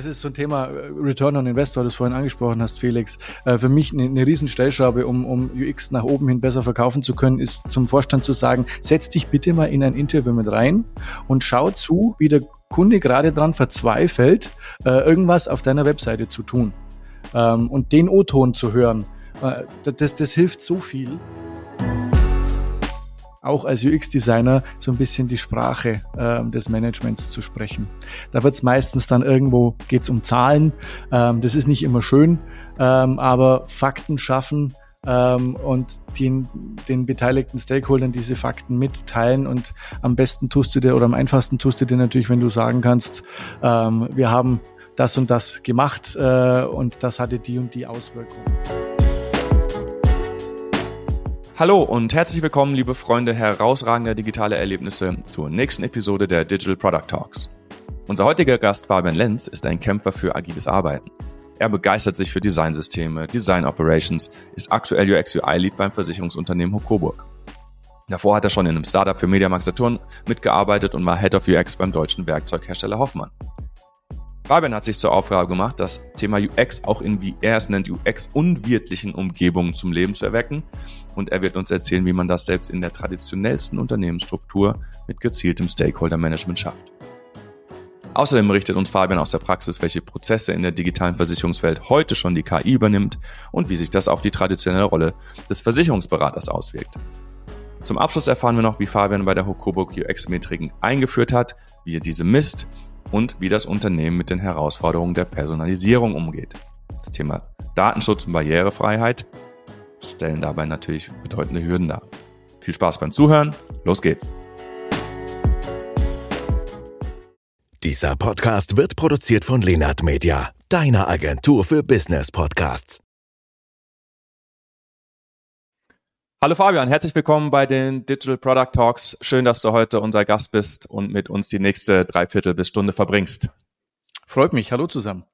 das ist so ein Thema äh, Return on Invest, weil du vorhin angesprochen hast, Felix. Äh, für mich eine, eine Riesenstellschraube, um, um UX nach oben hin besser verkaufen zu können, ist zum Vorstand zu sagen, setz dich bitte mal in ein Interview mit rein und schau zu, wie der Kunde gerade dran verzweifelt, äh, irgendwas auf deiner Webseite zu tun. Ähm, und den O-Ton zu hören, das, das hilft so viel auch als UX-Designer so ein bisschen die Sprache äh, des Managements zu sprechen. Da wird es meistens dann irgendwo, geht es um Zahlen. Ähm, das ist nicht immer schön, ähm, aber Fakten schaffen ähm, und den, den beteiligten Stakeholdern diese Fakten mitteilen. Und am besten tust du dir oder am einfachsten tust du dir natürlich, wenn du sagen kannst, ähm, wir haben das und das gemacht äh, und das hatte die und die Auswirkungen. Hallo und herzlich willkommen, liebe Freunde herausragender digitale Erlebnisse zur nächsten Episode der Digital Product Talks. Unser heutiger Gast Fabian Lenz ist ein Kämpfer für agiles Arbeiten. Er begeistert sich für Designsysteme, Design Operations, ist aktuell UX UI Lead beim Versicherungsunternehmen Hokoburg. Davor hat er schon in einem Startup für Mediamarkt Saturn mitgearbeitet und war Head of UX beim deutschen Werkzeughersteller Hoffmann. Fabian hat sich zur Aufgabe gemacht, das Thema UX auch in, wie er es nennt, UX-unwirtlichen Umgebungen zum Leben zu erwecken und er wird uns erzählen, wie man das selbst in der traditionellsten Unternehmensstruktur mit gezieltem Stakeholder-Management schafft. Außerdem berichtet uns Fabian aus der Praxis, welche Prozesse in der digitalen Versicherungswelt heute schon die KI übernimmt und wie sich das auf die traditionelle Rolle des Versicherungsberaters auswirkt. Zum Abschluss erfahren wir noch, wie Fabian bei der Hokoburg UX-Metriken eingeführt hat, wie er diese misst und wie das Unternehmen mit den Herausforderungen der Personalisierung umgeht. Das Thema Datenschutz und Barrierefreiheit stellen dabei natürlich bedeutende Hürden dar. Viel Spaß beim Zuhören, los geht's! Dieser Podcast wird produziert von Lenart Media, deiner Agentur für Business Podcasts. Hallo Fabian, herzlich willkommen bei den Digital Product Talks. Schön, dass du heute unser Gast bist und mit uns die nächste Dreiviertel bis Stunde verbringst. Freut mich. Hallo zusammen.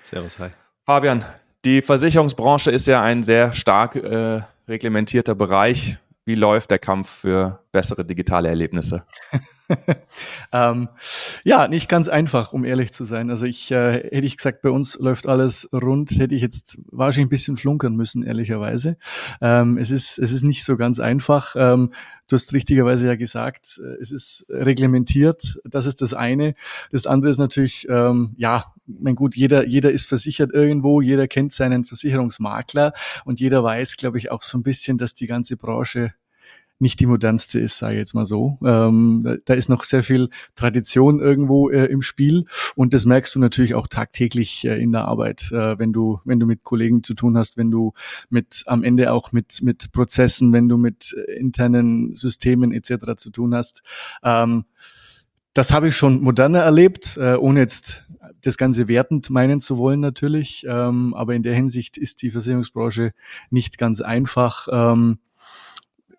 Servus, hi. Fabian, die Versicherungsbranche ist ja ein sehr stark äh, reglementierter Bereich. Wie läuft der Kampf für bessere digitale Erlebnisse? ähm, ja, nicht ganz einfach, um ehrlich zu sein. Also ich äh, hätte ich gesagt, bei uns läuft alles rund, hätte ich jetzt wahrscheinlich ein bisschen flunkern müssen, ehrlicherweise. Ähm, es ist es ist nicht so ganz einfach. Ähm, du hast richtigerweise ja gesagt, äh, es ist reglementiert. Das ist das eine. Das andere ist natürlich, ähm, ja, mein gut, jeder jeder ist versichert irgendwo, jeder kennt seinen Versicherungsmakler und jeder weiß, glaube ich, auch so ein bisschen, dass die ganze Branche nicht die modernste ist, sage ich jetzt mal so. Ähm, da, da, ist noch sehr viel Tradition irgendwo äh, im Spiel und das merkst du natürlich auch tagtäglich äh, in der Arbeit, äh, wenn du wenn du mit Kollegen zu tun hast, wenn du mit am Ende auch mit mit Prozessen, wenn du mit äh, internen Systemen etc. zu tun hast. Ähm, das habe ich schon moderner erlebt, äh, ohne jetzt das Ganze wertend meinen zu wollen natürlich. Ähm, aber in der Hinsicht ist die Versicherungsbranche nicht ganz einfach. Ähm,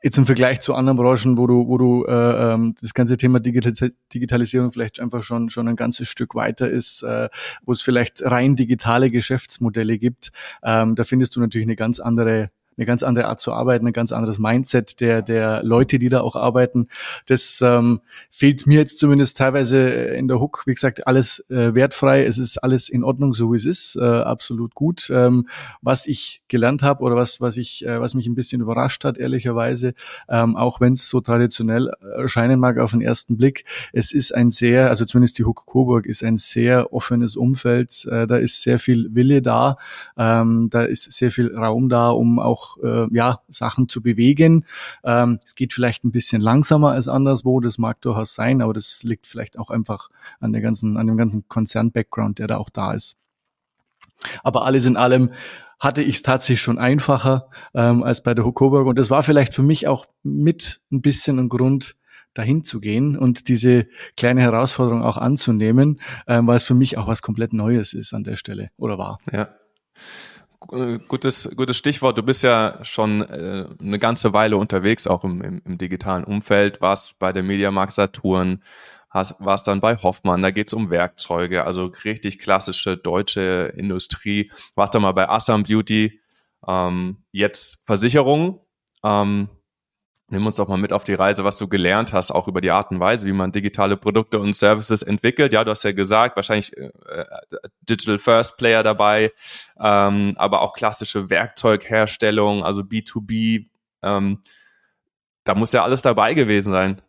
jetzt im Vergleich zu anderen Branchen, wo du, wo du äh, ähm, das ganze Thema Digital Digitalisierung vielleicht einfach schon schon ein ganzes Stück weiter ist, äh, wo es vielleicht rein digitale Geschäftsmodelle gibt, ähm, da findest du natürlich eine ganz andere eine ganz andere Art zu arbeiten, ein ganz anderes Mindset der, der Leute, die da auch arbeiten. Das ähm, fehlt mir jetzt zumindest teilweise in der Hook. Wie gesagt, alles äh, wertfrei. Es ist alles in Ordnung, so wie es ist. Äh, absolut gut. Ähm, was ich gelernt habe oder was, was ich, äh, was mich ein bisschen überrascht hat, ehrlicherweise, ähm, auch wenn es so traditionell erscheinen mag auf den ersten Blick, es ist ein sehr, also zumindest die Hook Coburg ist ein sehr offenes Umfeld. Äh, da ist sehr viel Wille da. Ähm, da ist sehr viel Raum da, um auch äh, ja, Sachen zu bewegen. Ähm, es geht vielleicht ein bisschen langsamer als anderswo, das mag durchaus sein, aber das liegt vielleicht auch einfach an der ganzen, an dem ganzen Konzern-Background, der da auch da ist. Aber alles in allem hatte ich es tatsächlich schon einfacher ähm, als bei der Hokoburg. Und das war vielleicht für mich auch mit ein bisschen ein Grund, dahin zu gehen und diese kleine Herausforderung auch anzunehmen, ähm, weil es für mich auch was komplett Neues ist an der Stelle oder war. Ja. Äh, gutes, gutes Stichwort. Du bist ja schon äh, eine ganze Weile unterwegs, auch im, im, im digitalen Umfeld, warst bei der Mediamarkt Saturn, hast, warst dann bei Hoffmann, da geht's um Werkzeuge, also richtig klassische deutsche Industrie, warst dann mal bei Assam Beauty, ähm, jetzt Versicherung. Ähm, Nimm uns doch mal mit auf die Reise, was du gelernt hast, auch über die Art und Weise, wie man digitale Produkte und Services entwickelt. Ja, du hast ja gesagt, wahrscheinlich äh, Digital First Player dabei, ähm, aber auch klassische Werkzeugherstellung, also B2B. Ähm, da muss ja alles dabei gewesen sein.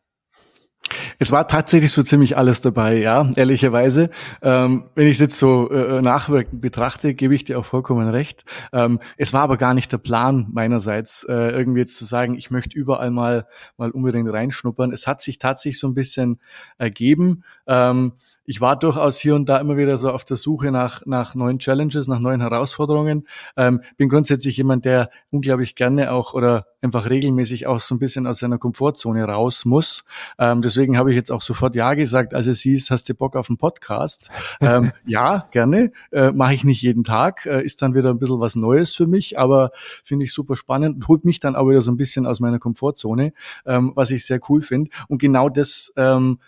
Es war tatsächlich so ziemlich alles dabei, ja, ehrlicherweise. Ähm, wenn ich es jetzt so äh, nachwirkend betrachte, gebe ich dir auch vollkommen recht. Ähm, es war aber gar nicht der Plan meinerseits, äh, irgendwie jetzt zu sagen, ich möchte überall mal, mal unbedingt reinschnuppern. Es hat sich tatsächlich so ein bisschen ergeben. Ähm, ich war durchaus hier und da immer wieder so auf der Suche nach, nach neuen Challenges, nach neuen Herausforderungen. Ähm, bin grundsätzlich jemand, der unglaublich gerne auch oder einfach regelmäßig auch so ein bisschen aus seiner Komfortzone raus muss. Ähm, deswegen habe ich jetzt auch sofort Ja gesagt, als es hieß, hast du Bock auf einen Podcast? ähm, ja, gerne. Äh, Mache ich nicht jeden Tag. Äh, ist dann wieder ein bisschen was Neues für mich, aber finde ich super spannend und holt mich dann auch wieder so ein bisschen aus meiner Komfortzone, ähm, was ich sehr cool finde. Und genau das ähm,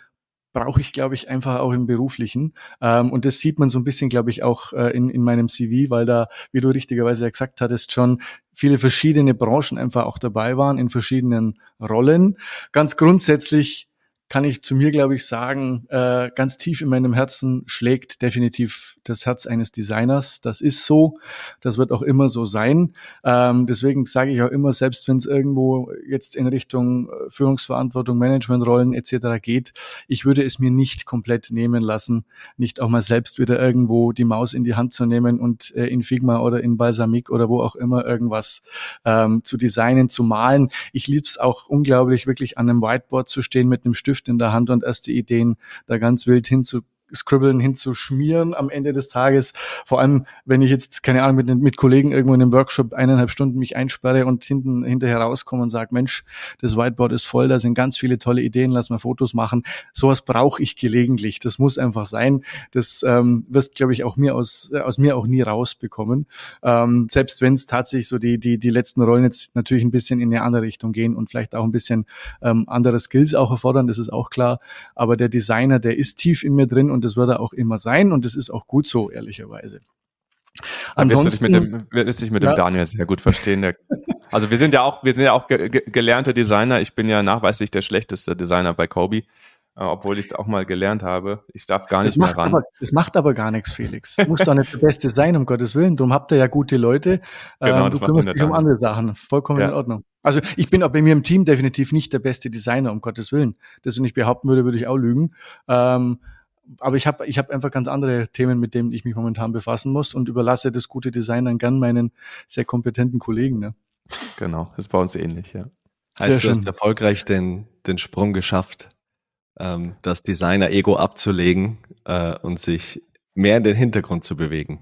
brauche ich, glaube ich, einfach auch im Beruflichen. Ähm, und das sieht man so ein bisschen, glaube ich, auch äh, in, in meinem CV, weil da, wie du richtigerweise gesagt hattest, schon viele verschiedene Branchen einfach auch dabei waren in verschiedenen Rollen. Ganz grundsätzlich kann ich zu mir, glaube ich, sagen, äh, ganz tief in meinem Herzen schlägt definitiv das Herz eines Designers. Das ist so. Das wird auch immer so sein. Ähm, deswegen sage ich auch immer, selbst wenn es irgendwo jetzt in Richtung äh, Führungsverantwortung, Managementrollen etc. geht, ich würde es mir nicht komplett nehmen lassen, nicht auch mal selbst wieder irgendwo die Maus in die Hand zu nehmen und äh, in Figma oder in Balsamic oder wo auch immer irgendwas ähm, zu designen, zu malen. Ich liebe es auch unglaublich, wirklich an einem Whiteboard zu stehen mit einem Stift Stift in der Hand und erste Ideen da ganz wild hinzu Scribbeln hinzuschmieren am Ende des Tages. Vor allem, wenn ich jetzt, keine Ahnung, mit, mit Kollegen irgendwo in einem Workshop eineinhalb Stunden mich einsperre und hinten hinterher rauskomme und sage, Mensch, das Whiteboard ist voll, da sind ganz viele tolle Ideen, lass mal Fotos machen. Sowas brauche ich gelegentlich. Das muss einfach sein. Das ähm, wirst, glaube ich, auch mir aus, aus mir auch nie rausbekommen. Ähm, selbst wenn es tatsächlich so die, die, die letzten Rollen jetzt natürlich ein bisschen in eine andere Richtung gehen und vielleicht auch ein bisschen ähm, andere Skills auch erfordern, das ist auch klar. Aber der Designer, der ist tief in mir drin und und das wird er auch immer sein und das ist auch gut so, ehrlicherweise. Ansonsten, wirst du dich mit dem, wirst dich mit ja. dem Daniel sehr gut verstehen. Der, also wir sind ja auch, wir sind ja auch ge ge gelernte Designer. Ich bin ja nachweislich der schlechteste Designer bei Kobe, äh, obwohl ich es auch mal gelernt habe. Ich darf gar nicht mehr ran. Aber, das macht aber gar nichts, Felix. Du musst doch nicht der Beste sein, um Gottes Willen. Darum habt ihr ja gute Leute. Genau, ähm, du kümmerst dich um andere Sachen. Vollkommen ja. in Ordnung. Also ich bin auch bei mir im Team definitiv nicht der beste Designer, um Gottes Willen. Das, wenn ich behaupten würde, würde ich auch lügen. Ähm, aber ich habe ich hab einfach ganz andere Themen, mit denen ich mich momentan befassen muss und überlasse das gute Design dann gern meinen sehr kompetenten Kollegen. Ne? Genau, das ist bei uns ähnlich, ja. Heißt, sehr du hast erfolgreich den, den Sprung geschafft, ähm, das Designer-Ego abzulegen äh, und sich mehr in den Hintergrund zu bewegen.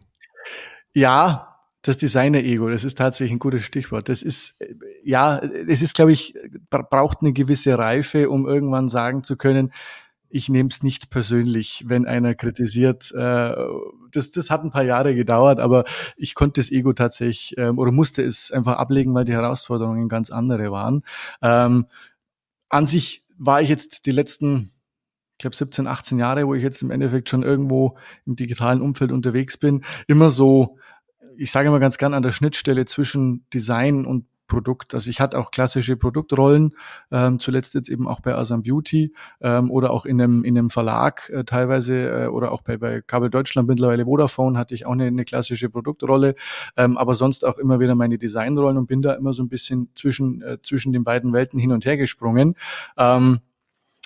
Ja, das Designer-Ego, das ist tatsächlich ein gutes Stichwort. Das ist, ja, es ist, glaube ich, braucht eine gewisse Reife, um irgendwann sagen zu können, ich nehme es nicht persönlich, wenn einer kritisiert. Äh, das, das hat ein paar Jahre gedauert, aber ich konnte das Ego tatsächlich ähm, oder musste es einfach ablegen, weil die Herausforderungen ganz andere waren. Ähm, an sich war ich jetzt die letzten, ich glaube 17, 18 Jahre, wo ich jetzt im Endeffekt schon irgendwo im digitalen Umfeld unterwegs bin, immer so, ich sage immer ganz gern an der Schnittstelle zwischen Design und Produkt. Also ich hatte auch klassische Produktrollen, ähm, zuletzt jetzt eben auch bei Asam Beauty ähm, oder auch in einem, in einem Verlag äh, teilweise äh, oder auch bei, bei Kabel Deutschland, mittlerweile Vodafone, hatte ich auch eine, eine klassische Produktrolle, ähm, aber sonst auch immer wieder meine Designrollen und bin da immer so ein bisschen zwischen, äh, zwischen den beiden Welten hin und her gesprungen. Ähm,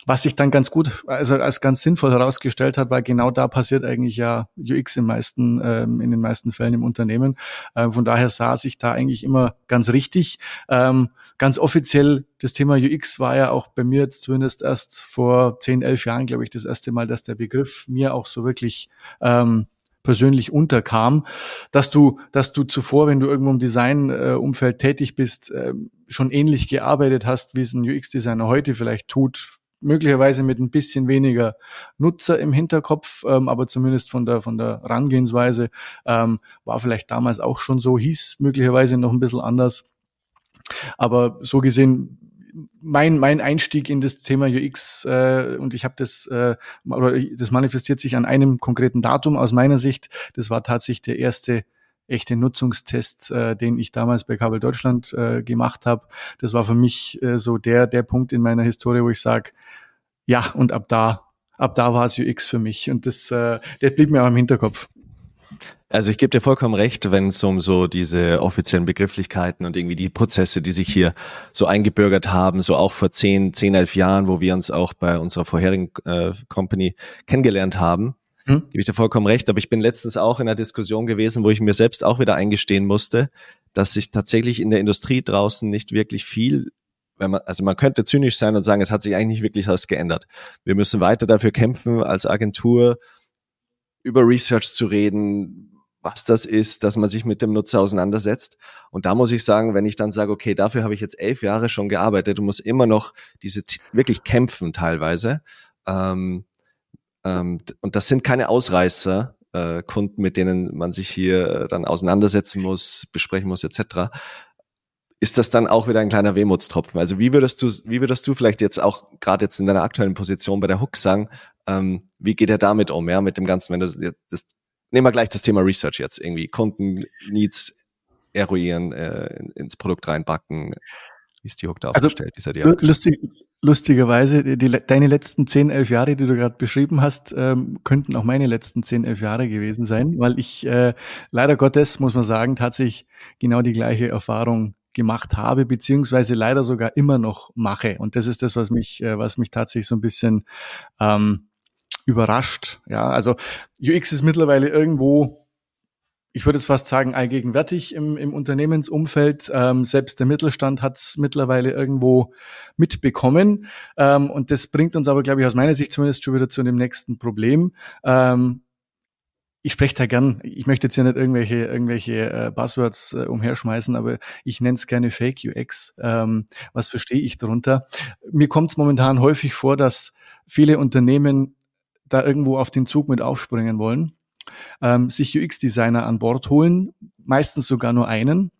was sich dann ganz gut, also als ganz sinnvoll herausgestellt hat, weil genau da passiert eigentlich ja UX im meisten, ähm, in den meisten Fällen im Unternehmen. Ähm, von daher saß ich da eigentlich immer ganz richtig. Ähm, ganz offiziell, das Thema UX war ja auch bei mir jetzt zumindest erst vor zehn, elf Jahren, glaube ich, das erste Mal, dass der Begriff mir auch so wirklich ähm, persönlich unterkam, dass du, dass du zuvor, wenn du irgendwo im Design-Umfeld äh, tätig bist, äh, schon ähnlich gearbeitet hast, wie es ein UX-Designer heute vielleicht tut, möglicherweise mit ein bisschen weniger Nutzer im Hinterkopf, ähm, aber zumindest von der, von der Rangehensweise ähm, war vielleicht damals auch schon so, hieß möglicherweise noch ein bisschen anders. Aber so gesehen, mein, mein Einstieg in das Thema UX äh, und ich habe das, äh, das manifestiert sich an einem konkreten Datum aus meiner Sicht. Das war tatsächlich der erste echte Nutzungstest, äh, den ich damals bei Kabel Deutschland äh, gemacht habe. Das war für mich äh, so der, der Punkt in meiner Historie, wo ich sage, ja, und ab da, ab da war es UX für mich. Und das, äh, das blieb mir auch im Hinterkopf. Also ich gebe dir vollkommen recht, wenn es um so diese offiziellen Begrifflichkeiten und irgendwie die Prozesse, die sich hier so eingebürgert haben, so auch vor zehn, zehn, elf Jahren, wo wir uns auch bei unserer vorherigen äh, Company kennengelernt haben, hm? gebe ich dir vollkommen recht. Aber ich bin letztens auch in einer Diskussion gewesen, wo ich mir selbst auch wieder eingestehen musste, dass sich tatsächlich in der Industrie draußen nicht wirklich viel wenn man, also man könnte zynisch sein und sagen, es hat sich eigentlich nicht wirklich was geändert. Wir müssen weiter dafür kämpfen, als Agentur über Research zu reden, was das ist, dass man sich mit dem Nutzer auseinandersetzt. Und da muss ich sagen, wenn ich dann sage, okay, dafür habe ich jetzt elf Jahre schon gearbeitet und muss immer noch diese wirklich kämpfen teilweise. Ähm, ähm, und das sind keine Ausreißer, äh, Kunden, mit denen man sich hier äh, dann auseinandersetzen muss, besprechen muss, etc. Ist das dann auch wieder ein kleiner Wehmutstropfen? Also wie würdest du, wie würdest du vielleicht jetzt auch gerade jetzt in deiner aktuellen Position bei der Hook sagen, ähm, wie geht er damit um, ja, mit dem Ganzen, wenn du das nehmen wir gleich das Thema Research jetzt irgendwie. Kunden-Needs eruieren, äh, ins Produkt reinbacken. Wie ist die Hook da also, aufgestellt? Wie seid ihr lustig, lustigerweise, die, deine letzten 10, 11 Jahre, die du gerade beschrieben hast, ähm, könnten auch meine letzten 10, 11 Jahre gewesen sein, weil ich äh, leider Gottes, muss man sagen, tatsächlich genau die gleiche Erfahrung gemacht habe, beziehungsweise leider sogar immer noch mache. Und das ist das, was mich, äh, was mich tatsächlich so ein bisschen ähm, überrascht. Ja, also UX ist mittlerweile irgendwo, ich würde jetzt fast sagen, allgegenwärtig im, im Unternehmensumfeld. Ähm, selbst der Mittelstand hat es mittlerweile irgendwo mitbekommen. Ähm, und das bringt uns aber, glaube ich, aus meiner Sicht zumindest schon wieder zu dem nächsten Problem. Ähm, ich spreche da gern, ich möchte jetzt hier nicht irgendwelche, irgendwelche äh, Buzzwords äh, umherschmeißen, aber ich nenne es gerne Fake UX. Ähm, was verstehe ich darunter? Mir kommt es momentan häufig vor, dass viele Unternehmen da irgendwo auf den Zug mit aufspringen wollen, ähm, sich UX-Designer an Bord holen, meistens sogar nur einen,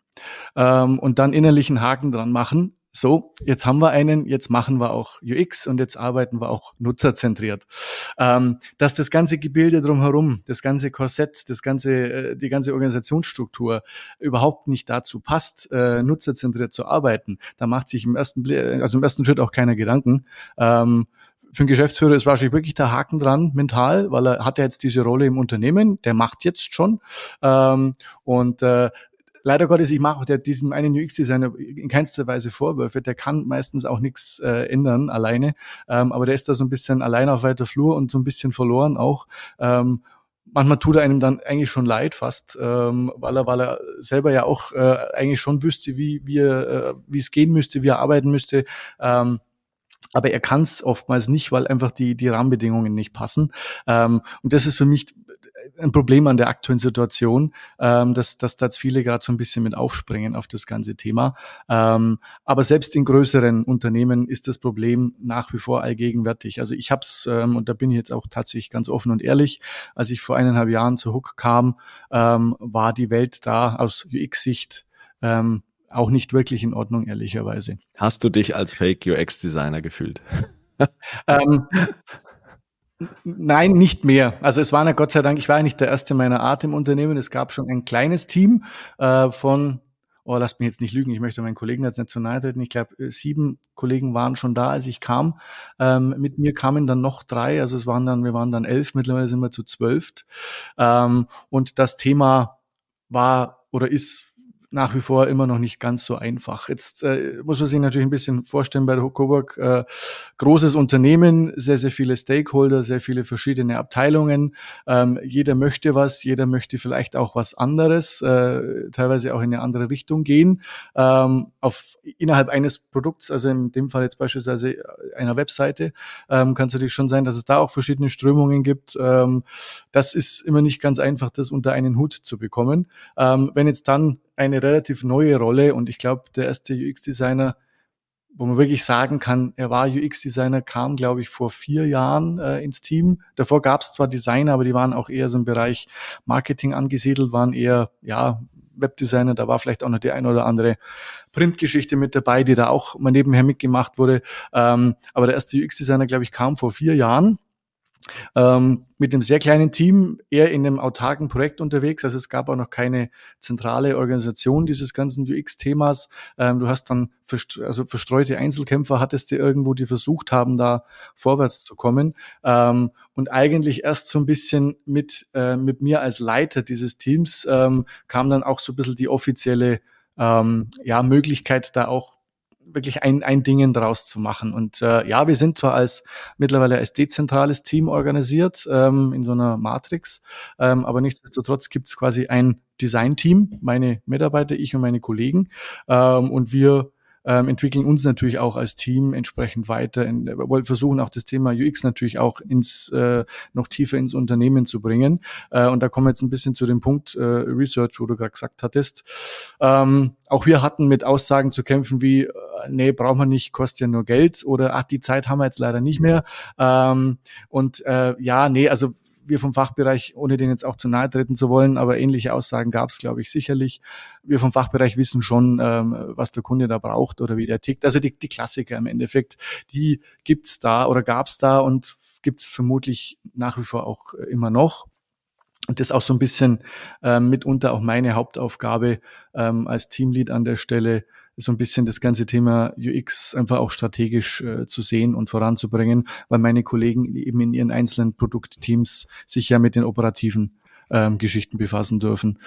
ähm, und dann innerlichen Haken dran machen. So, jetzt haben wir einen, jetzt machen wir auch UX und jetzt arbeiten wir auch nutzerzentriert. Ähm, dass das ganze Gebilde drumherum, das ganze Korsett, das ganze, äh, die ganze Organisationsstruktur überhaupt nicht dazu passt, äh, nutzerzentriert zu arbeiten, da macht sich im ersten, also im ersten Schritt auch keiner Gedanken. Ähm, für einen Geschäftsführer ist wahrscheinlich wirklich der Haken dran mental, weil er hat ja jetzt diese Rolle im Unternehmen, der macht jetzt schon. Ähm, und äh, leider Gottes, ich mache der, diesem einen UX-Designer in keinster Weise Vorwürfe. Der kann meistens auch nichts äh, ändern alleine, ähm, aber der ist da so ein bisschen allein auf weiter Flur und so ein bisschen verloren auch. Ähm, manchmal tut er einem dann eigentlich schon leid fast, ähm, weil er, weil er selber ja auch äh, eigentlich schon wüsste, wie, wie, er, äh, wie es gehen müsste, wie er arbeiten müsste. Ähm, aber er kann es oftmals nicht, weil einfach die, die Rahmenbedingungen nicht passen. Ähm, und das ist für mich ein Problem an der aktuellen Situation, ähm, dass, dass da viele gerade so ein bisschen mit aufspringen auf das ganze Thema. Ähm, aber selbst in größeren Unternehmen ist das Problem nach wie vor allgegenwärtig. Also ich habe es, ähm, und da bin ich jetzt auch tatsächlich ganz offen und ehrlich, als ich vor eineinhalb Jahren zu Hook kam, ähm, war die Welt da aus UX-Sicht ähm, auch nicht wirklich in Ordnung, ehrlicherweise. Hast du dich als Fake UX-Designer gefühlt? ähm, Nein, nicht mehr. Also es war ja Gott sei Dank, ich war ja nicht der erste meiner Art im Unternehmen. Es gab schon ein kleines Team äh, von, oh, lasst mich jetzt nicht lügen, ich möchte meinen Kollegen jetzt nicht zu nahe treten. Ich glaube, äh, sieben Kollegen waren schon da, als ich kam. Ähm, mit mir kamen dann noch drei, also es waren dann, wir waren dann elf, mittlerweile sind wir zu zwölf. Ähm, und das Thema war oder ist nach wie vor immer noch nicht ganz so einfach. Jetzt äh, muss man sich natürlich ein bisschen vorstellen bei der Coburg, äh, großes Unternehmen, sehr, sehr viele Stakeholder, sehr viele verschiedene Abteilungen. Ähm, jeder möchte was, jeder möchte vielleicht auch was anderes, äh, teilweise auch in eine andere Richtung gehen. Ähm, auf innerhalb eines Produkts, also in dem Fall jetzt beispielsweise einer Webseite, ähm, kann es natürlich schon sein, dass es da auch verschiedene Strömungen gibt. Ähm, das ist immer nicht ganz einfach, das unter einen Hut zu bekommen. Ähm, wenn jetzt dann eine relativ neue Rolle und ich glaube, der erste UX-Designer, wo man wirklich sagen kann, er war UX-Designer, kam, glaube ich, vor vier Jahren äh, ins Team. Davor gab es zwar Designer, aber die waren auch eher so im Bereich Marketing angesiedelt, waren eher, ja, Webdesigner, da war vielleicht auch noch die eine oder andere Printgeschichte mit dabei, die da auch mal nebenher mitgemacht wurde. Ähm, aber der erste UX-Designer, glaube ich, kam vor vier Jahren ähm, mit einem sehr kleinen Team, eher in einem autarken Projekt unterwegs. Also es gab auch noch keine zentrale Organisation dieses ganzen UX-Themas. Ähm, du hast dann verst also verstreute Einzelkämpfer hattest du irgendwo, die versucht haben, da vorwärts zu kommen. Ähm, und eigentlich erst so ein bisschen mit, äh, mit mir als Leiter dieses Teams ähm, kam dann auch so ein bisschen die offizielle ähm, ja, Möglichkeit, da auch wirklich ein, ein Dingen draus zu machen. Und äh, ja, wir sind zwar als mittlerweile als dezentrales Team organisiert ähm, in so einer Matrix, ähm, aber nichtsdestotrotz gibt es quasi ein Design-Team, meine Mitarbeiter, ich und meine Kollegen. Ähm, und wir ähm, entwickeln uns natürlich auch als Team entsprechend weiter. In, wir wollen versuchen auch das Thema UX natürlich auch ins äh, noch tiefer ins Unternehmen zu bringen. Äh, und da kommen wir jetzt ein bisschen zu dem Punkt äh, Research, wo du gerade gesagt hattest. Ähm, auch wir hatten mit Aussagen zu kämpfen wie, äh, nee, braucht man nicht, kostet ja nur Geld oder ach, die Zeit haben wir jetzt leider nicht mehr. Ähm, und äh, ja, nee, also wir vom Fachbereich, ohne den jetzt auch zu nahe treten zu wollen, aber ähnliche Aussagen gab es, glaube ich, sicherlich. Wir vom Fachbereich wissen schon, ähm, was der Kunde da braucht oder wie der tickt. Also die, die Klassiker im Endeffekt, die gibt's da oder gab's da und gibt's vermutlich nach wie vor auch immer noch. Und das ist auch so ein bisschen ähm, mitunter auch meine Hauptaufgabe ähm, als Teamlead an der Stelle, so ein bisschen das ganze Thema UX einfach auch strategisch äh, zu sehen und voranzubringen, weil meine Kollegen eben in ihren einzelnen Produktteams sich ja mit den operativen ähm, Geschichten befassen dürfen.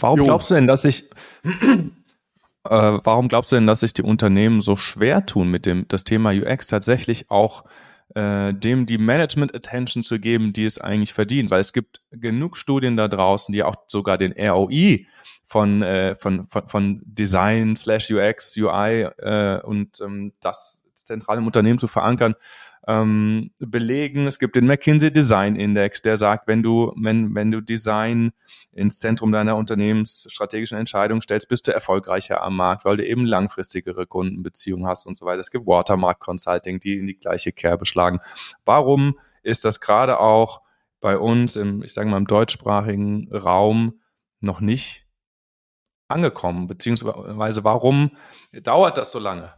Warum jo. glaubst du denn, dass sich äh, warum glaubst du denn, dass sich die Unternehmen so schwer tun, mit dem das Thema UX tatsächlich auch äh, dem die Management Attention zu geben, die es eigentlich verdient? Weil es gibt genug Studien da draußen, die auch sogar den ROI von, äh, von, von, von Design slash UX, UI äh, und ähm, das zentral im Unternehmen zu verankern, ähm, belegen. Es gibt den McKinsey Design Index, der sagt, wenn du, wenn, wenn du Design ins Zentrum deiner unternehmensstrategischen Entscheidung stellst, bist du erfolgreicher am Markt, weil du eben langfristigere Kundenbeziehungen hast und so weiter. Es gibt Watermark Consulting, die in die gleiche Kerbe schlagen. Warum ist das gerade auch bei uns im, ich sage mal, im deutschsprachigen Raum noch nicht angekommen? Beziehungsweise warum dauert das so lange?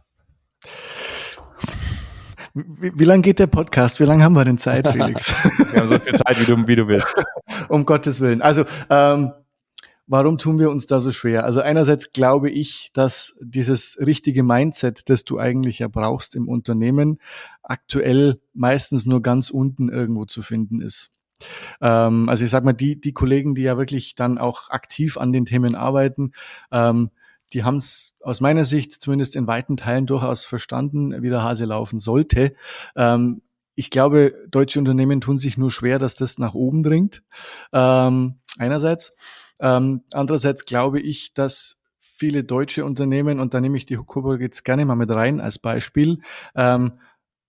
Wie, wie lange geht der Podcast? Wie lange haben wir denn Zeit, Felix? wir haben so viel Zeit, wie du, wie du willst. um Gottes Willen. Also, ähm, warum tun wir uns da so schwer? Also einerseits glaube ich, dass dieses richtige Mindset, das du eigentlich ja brauchst im Unternehmen, aktuell meistens nur ganz unten irgendwo zu finden ist. Ähm, also ich sag mal, die, die Kollegen, die ja wirklich dann auch aktiv an den Themen arbeiten, ähm, die haben es aus meiner Sicht zumindest in weiten Teilen durchaus verstanden, wie der Hase laufen sollte. Ähm, ich glaube, deutsche Unternehmen tun sich nur schwer, dass das nach oben dringt. Ähm, einerseits. Ähm, andererseits glaube ich, dass viele deutsche Unternehmen, und da nehme ich die Coburg jetzt gerne mal mit rein als Beispiel, ähm,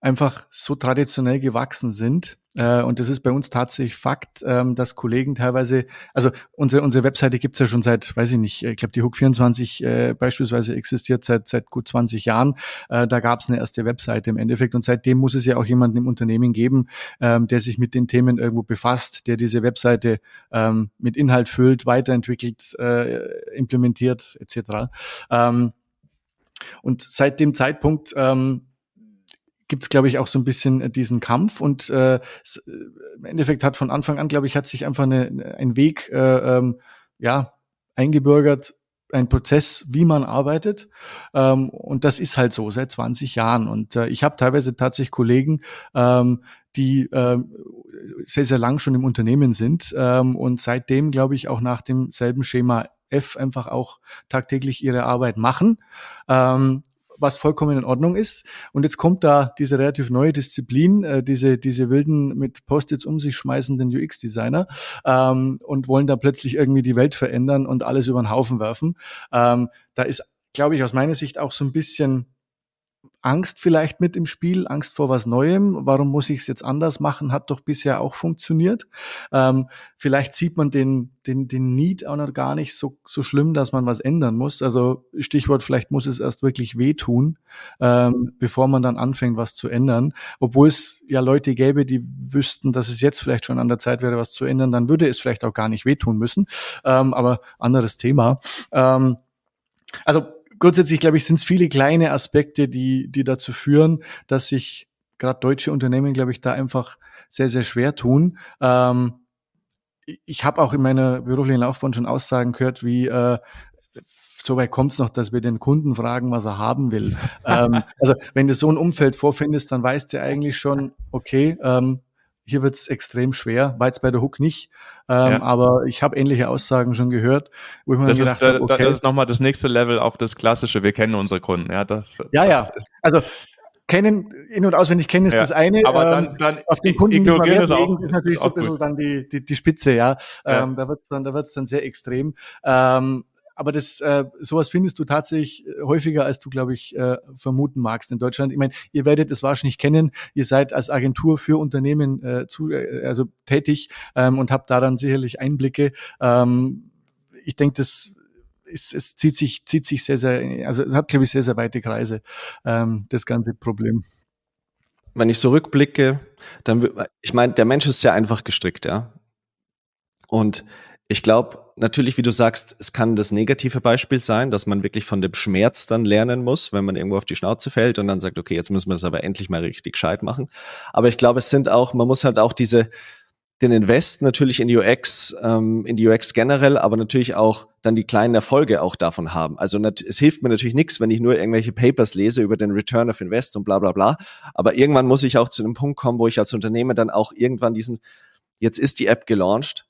einfach so traditionell gewachsen sind. Äh, und das ist bei uns tatsächlich Fakt, ähm, dass Kollegen teilweise, also unsere, unsere Webseite gibt's ja schon seit, weiß ich nicht, ich glaube die Hook24 äh, beispielsweise existiert seit, seit gut 20 Jahren. Äh, da gab's eine erste Webseite im Endeffekt und seitdem muss es ja auch jemanden im Unternehmen geben, ähm, der sich mit den Themen irgendwo befasst, der diese Webseite ähm, mit Inhalt füllt, weiterentwickelt, äh, implementiert etc. Ähm, und seit dem Zeitpunkt ähm, gibt es, glaube ich, auch so ein bisschen äh, diesen Kampf und äh, äh, im Endeffekt hat von Anfang an, glaube ich, hat sich einfach eine, ein Weg äh, ähm, ja eingebürgert, ein Prozess, wie man arbeitet. Ähm, und das ist halt so seit 20 Jahren. Und äh, ich habe teilweise tatsächlich Kollegen, ähm, die äh, sehr, sehr lang schon im Unternehmen sind ähm, und seitdem, glaube ich, auch nach demselben Schema F einfach auch tagtäglich ihre Arbeit machen. Ähm, was vollkommen in Ordnung ist. Und jetzt kommt da diese relativ neue Disziplin, äh, diese, diese wilden mit Post-its um sich schmeißenden UX-Designer ähm, und wollen da plötzlich irgendwie die Welt verändern und alles über den Haufen werfen. Ähm, da ist, glaube ich, aus meiner Sicht auch so ein bisschen Angst vielleicht mit im Spiel, Angst vor was Neuem. Warum muss ich es jetzt anders machen? Hat doch bisher auch funktioniert. Ähm, vielleicht sieht man den, den, den Need auch noch gar nicht so, so schlimm, dass man was ändern muss. Also Stichwort, vielleicht muss es erst wirklich wehtun, ähm, bevor man dann anfängt, was zu ändern. Obwohl es ja Leute gäbe, die wüssten, dass es jetzt vielleicht schon an der Zeit wäre, was zu ändern, dann würde es vielleicht auch gar nicht wehtun müssen. Ähm, aber anderes Thema. Ähm, also grundsätzlich, glaube ich, sind es viele kleine Aspekte, die, die dazu führen, dass sich gerade deutsche Unternehmen, glaube ich, da einfach sehr, sehr schwer tun. Ähm, ich habe auch in meiner beruflichen Laufbahn schon Aussagen gehört, wie äh, so weit kommt es noch, dass wir den Kunden fragen, was er haben will. ähm, also wenn du so ein Umfeld vorfindest, dann weißt du eigentlich schon, okay, ähm, hier wird es extrem schwer, war jetzt bei der Hook nicht, ähm, ja. aber ich habe ähnliche Aussagen schon gehört, wo ich mir das gedacht habe, okay, das ist nochmal das nächste Level auf das Klassische, wir kennen unsere Kunden, ja, das, ja, das ja, also kennen, in- und auswendig kennen ist ja, das eine. Aber dann, ähm, dann auf den Kunden ignorieren ist, auch, ist natürlich ist so ein bisschen gut. dann die, die, die Spitze, ja. Ähm, da wird dann, da wird's dann sehr extrem. Ähm, aber das, äh, sowas findest du tatsächlich äh, häufiger, als du, glaube ich, äh, vermuten magst in Deutschland. Ich meine, ihr werdet es wahrscheinlich kennen. Ihr seid als Agentur für Unternehmen äh, zu, äh, also tätig ähm, und habt da dann sicherlich Einblicke. Ähm, ich denke, das es, es zieht sich, zieht sich sehr, sehr, also es hat, glaube ich, sehr, sehr weite Kreise, ähm, das ganze Problem. Wenn ich so rückblicke, dann, ich meine, der Mensch ist sehr einfach gestrickt, ja. Und ich glaube, natürlich, wie du sagst, es kann das negative Beispiel sein, dass man wirklich von dem Schmerz dann lernen muss, wenn man irgendwo auf die Schnauze fällt und dann sagt, okay, jetzt müssen wir das aber endlich mal richtig gescheit machen. Aber ich glaube, es sind auch, man muss halt auch diese, den Invest natürlich in die UX, ähm, in die UX generell, aber natürlich auch dann die kleinen Erfolge auch davon haben. Also es hilft mir natürlich nichts, wenn ich nur irgendwelche Papers lese über den Return of Invest und bla bla bla. Aber irgendwann muss ich auch zu einem Punkt kommen, wo ich als Unternehmer dann auch irgendwann diesen, jetzt ist die App gelauncht,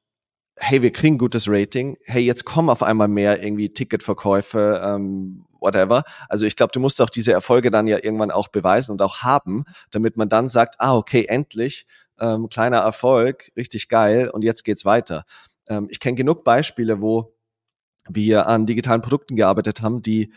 hey, wir kriegen gutes Rating, hey, jetzt kommen auf einmal mehr irgendwie Ticketverkäufe, ähm, whatever. Also ich glaube, du musst auch diese Erfolge dann ja irgendwann auch beweisen und auch haben, damit man dann sagt, ah, okay, endlich ähm, kleiner Erfolg, richtig geil und jetzt geht's weiter. Ähm, ich kenne genug Beispiele, wo wir an digitalen Produkten gearbeitet haben, die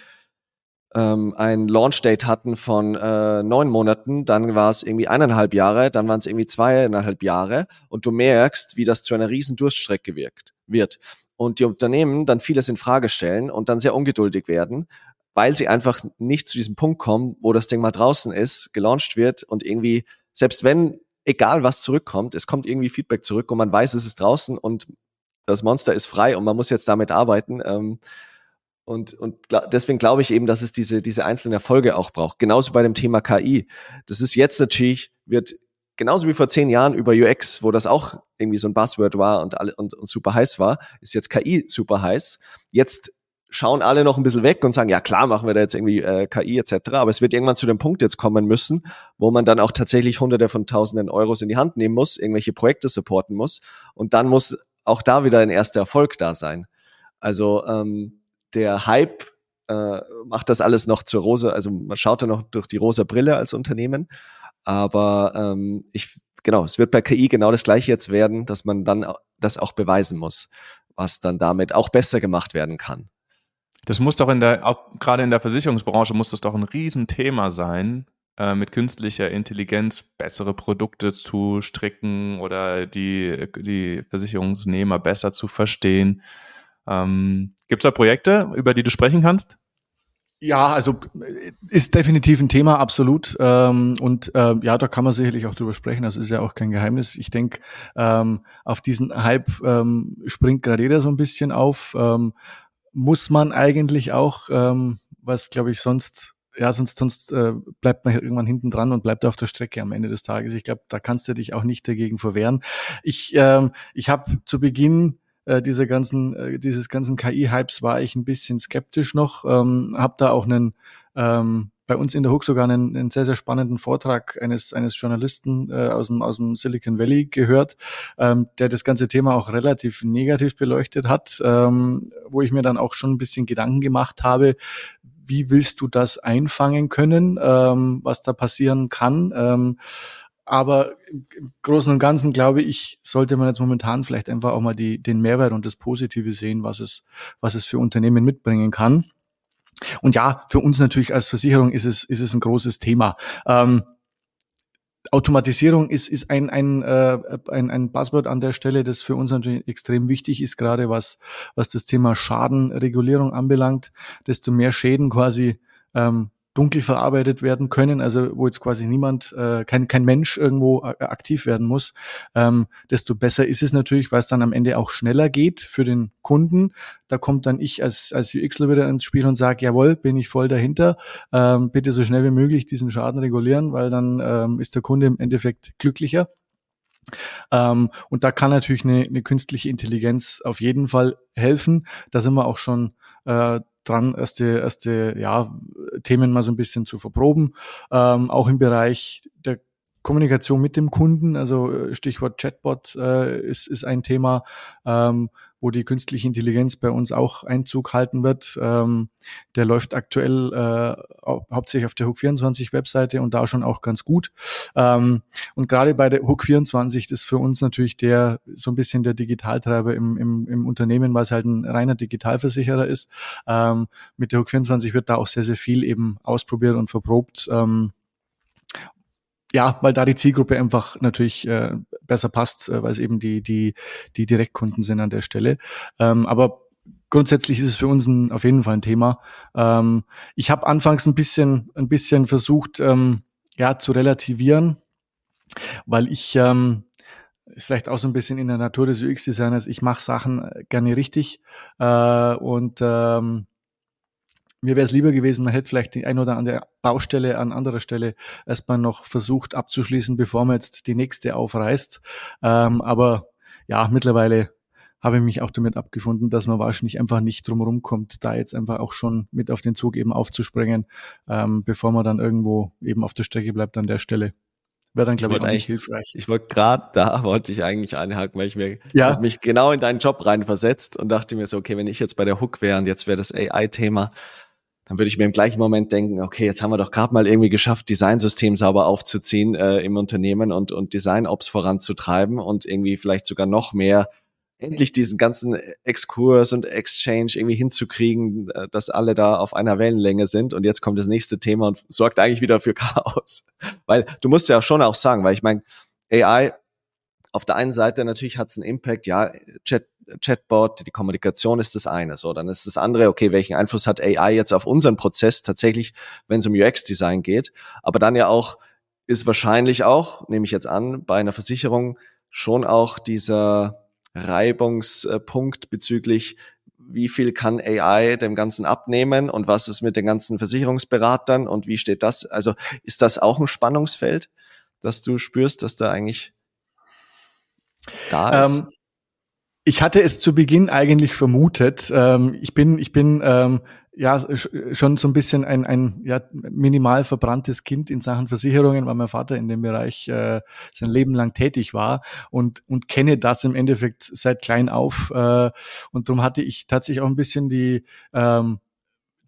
ähm, ein Launch-Date hatten von äh, neun Monaten, dann war es irgendwie eineinhalb Jahre, dann waren es irgendwie zweieinhalb Jahre und du merkst, wie das zu einer riesen Durststrecke wirkt, wird. Und die Unternehmen dann vieles in Frage stellen und dann sehr ungeduldig werden, weil sie einfach nicht zu diesem Punkt kommen, wo das Ding mal draußen ist, gelauncht wird und irgendwie, selbst wenn egal was zurückkommt, es kommt irgendwie Feedback zurück und man weiß, es ist draußen und das Monster ist frei und man muss jetzt damit arbeiten. Ähm, und, und deswegen glaube ich eben, dass es diese, diese einzelnen Erfolge auch braucht. Genauso bei dem Thema KI. Das ist jetzt natürlich, wird genauso wie vor zehn Jahren über UX, wo das auch irgendwie so ein Buzzword war und, alle, und, und super heiß war, ist jetzt KI super heiß. Jetzt schauen alle noch ein bisschen weg und sagen, ja klar, machen wir da jetzt irgendwie äh, KI etc. Aber es wird irgendwann zu dem Punkt jetzt kommen müssen, wo man dann auch tatsächlich hunderte von tausenden Euros in die Hand nehmen muss, irgendwelche Projekte supporten muss. Und dann muss auch da wieder ein erster Erfolg da sein. Also ähm, der Hype äh, macht das alles noch zur rosa, also man schaut da noch durch die rosa Brille als Unternehmen. Aber ähm, ich, genau, es wird bei KI genau das gleiche jetzt werden, dass man dann das auch beweisen muss, was dann damit auch besser gemacht werden kann. Das muss doch in der, auch gerade in der Versicherungsbranche muss das doch ein Riesenthema sein, äh, mit künstlicher Intelligenz bessere Produkte zu stricken oder die, die Versicherungsnehmer besser zu verstehen. Ähm, Gibt es da Projekte, über die du sprechen kannst? Ja, also ist definitiv ein Thema, absolut. Ähm, und äh, ja, da kann man sicherlich auch drüber sprechen. Das ist ja auch kein Geheimnis. Ich denke, ähm, auf diesen Hype ähm, springt gerade jeder so ein bisschen auf. Ähm, muss man eigentlich auch, ähm, was glaube ich sonst, ja, sonst, sonst äh, bleibt man irgendwann hinten dran und bleibt auf der Strecke am Ende des Tages. Ich glaube, da kannst du dich auch nicht dagegen verwehren. Ich, ähm, ich habe zu Beginn äh, dieser ganzen, äh, dieses ganzen KI-Hypes war ich ein bisschen skeptisch noch, ähm, habe da auch einen ähm, bei uns in der Hook sogar einen, einen sehr, sehr spannenden Vortrag eines, eines Journalisten äh, aus, dem, aus dem Silicon Valley gehört, ähm, der das ganze Thema auch relativ negativ beleuchtet hat, ähm, wo ich mir dann auch schon ein bisschen Gedanken gemacht habe, wie willst du das einfangen können, ähm, was da passieren kann. Ähm, aber im Großen und Ganzen glaube ich, sollte man jetzt momentan vielleicht einfach auch mal die, den Mehrwert und das Positive sehen, was es, was es für Unternehmen mitbringen kann. Und ja, für uns natürlich als Versicherung ist es, ist es ein großes Thema. Ähm, Automatisierung ist, ist ein, ein, äh, ein, ein Buzzword an der Stelle, das für uns natürlich extrem wichtig ist, gerade was, was das Thema Schadenregulierung anbelangt. Desto mehr Schäden quasi ähm, dunkel verarbeitet werden können, also wo jetzt quasi niemand, äh, kein, kein Mensch irgendwo äh, aktiv werden muss, ähm, desto besser ist es natürlich, weil es dann am Ende auch schneller geht für den Kunden. Da kommt dann ich als, als UXler wieder ins Spiel und sage, jawohl, bin ich voll dahinter, ähm, bitte so schnell wie möglich diesen Schaden regulieren, weil dann ähm, ist der Kunde im Endeffekt glücklicher. Ähm, und da kann natürlich eine, eine künstliche Intelligenz auf jeden Fall helfen. Da sind wir auch schon äh, dran, erste, erste ja, Themen mal so ein bisschen zu verproben. Ähm, auch im Bereich der Kommunikation mit dem Kunden, also äh, Stichwort Chatbot äh, ist, ist ein Thema, ähm, wo die künstliche Intelligenz bei uns auch Einzug halten wird. Ähm, der läuft aktuell äh, hauptsächlich auf der Hook24 Webseite und da schon auch ganz gut. Ähm, und gerade bei der Hook24 ist für uns natürlich der so ein bisschen der Digitaltreiber im, im, im Unternehmen, weil es halt ein reiner Digitalversicherer ist. Ähm, mit der Hook24 wird da auch sehr, sehr viel eben ausprobiert und verprobt. Ähm, ja, weil da die Zielgruppe einfach natürlich äh, besser passt, äh, weil es eben die, die, die Direktkunden sind an der Stelle. Ähm, aber grundsätzlich ist es für uns ein, auf jeden Fall ein Thema. Ähm, ich habe anfangs ein bisschen, ein bisschen versucht, ähm, ja, zu relativieren, weil ich ähm, ist vielleicht auch so ein bisschen in der Natur des UX-Designers. Ich mache Sachen gerne richtig äh, und ähm, mir wäre es lieber gewesen, man hätte vielleicht die ein oder andere Baustelle an anderer Stelle erstmal noch versucht abzuschließen, bevor man jetzt die nächste aufreißt. Ähm, aber ja, mittlerweile habe ich mich auch damit abgefunden, dass man wahrscheinlich einfach nicht drumherum kommt, da jetzt einfach auch schon mit auf den Zug eben aufzuspringen, ähm, bevor man dann irgendwo eben auf der Strecke bleibt an der Stelle. Wäre dann, glaube ich, auch nicht hilfreich. Ich wollte gerade da, wollte ich eigentlich einhaken, weil ich mir ja. mich genau in deinen Job reinversetzt und dachte mir so, okay, wenn ich jetzt bei der Hook wäre und jetzt wäre das AI-Thema, dann würde ich mir im gleichen Moment denken, okay, jetzt haben wir doch gerade mal irgendwie geschafft, Designsystem sauber aufzuziehen äh, im Unternehmen und, und Design-Ops voranzutreiben und irgendwie vielleicht sogar noch mehr endlich diesen ganzen Exkurs und Exchange irgendwie hinzukriegen, äh, dass alle da auf einer Wellenlänge sind. Und jetzt kommt das nächste Thema und sorgt eigentlich wieder für Chaos. Weil du musst ja schon auch sagen, weil ich meine, AI auf der einen Seite natürlich hat es einen Impact, ja, Chat, Chatbot, die Kommunikation ist das eine. So, dann ist das andere, okay, welchen Einfluss hat AI jetzt auf unseren Prozess tatsächlich, wenn es um UX-Design geht? Aber dann ja auch ist wahrscheinlich auch, nehme ich jetzt an, bei einer Versicherung schon auch dieser Reibungspunkt bezüglich, wie viel kann AI dem Ganzen abnehmen und was ist mit den ganzen Versicherungsberatern und wie steht das? Also ist das auch ein Spannungsfeld, dass du spürst, dass da eigentlich da ist? Ähm, ich hatte es zu Beginn eigentlich vermutet. Ähm, ich bin, ich bin ähm, ja schon so ein bisschen ein, ein ja, minimal verbranntes Kind in Sachen Versicherungen, weil mein Vater in dem Bereich äh, sein Leben lang tätig war und, und kenne das im Endeffekt seit klein auf. Äh, und darum hatte ich tatsächlich auch ein bisschen die ähm,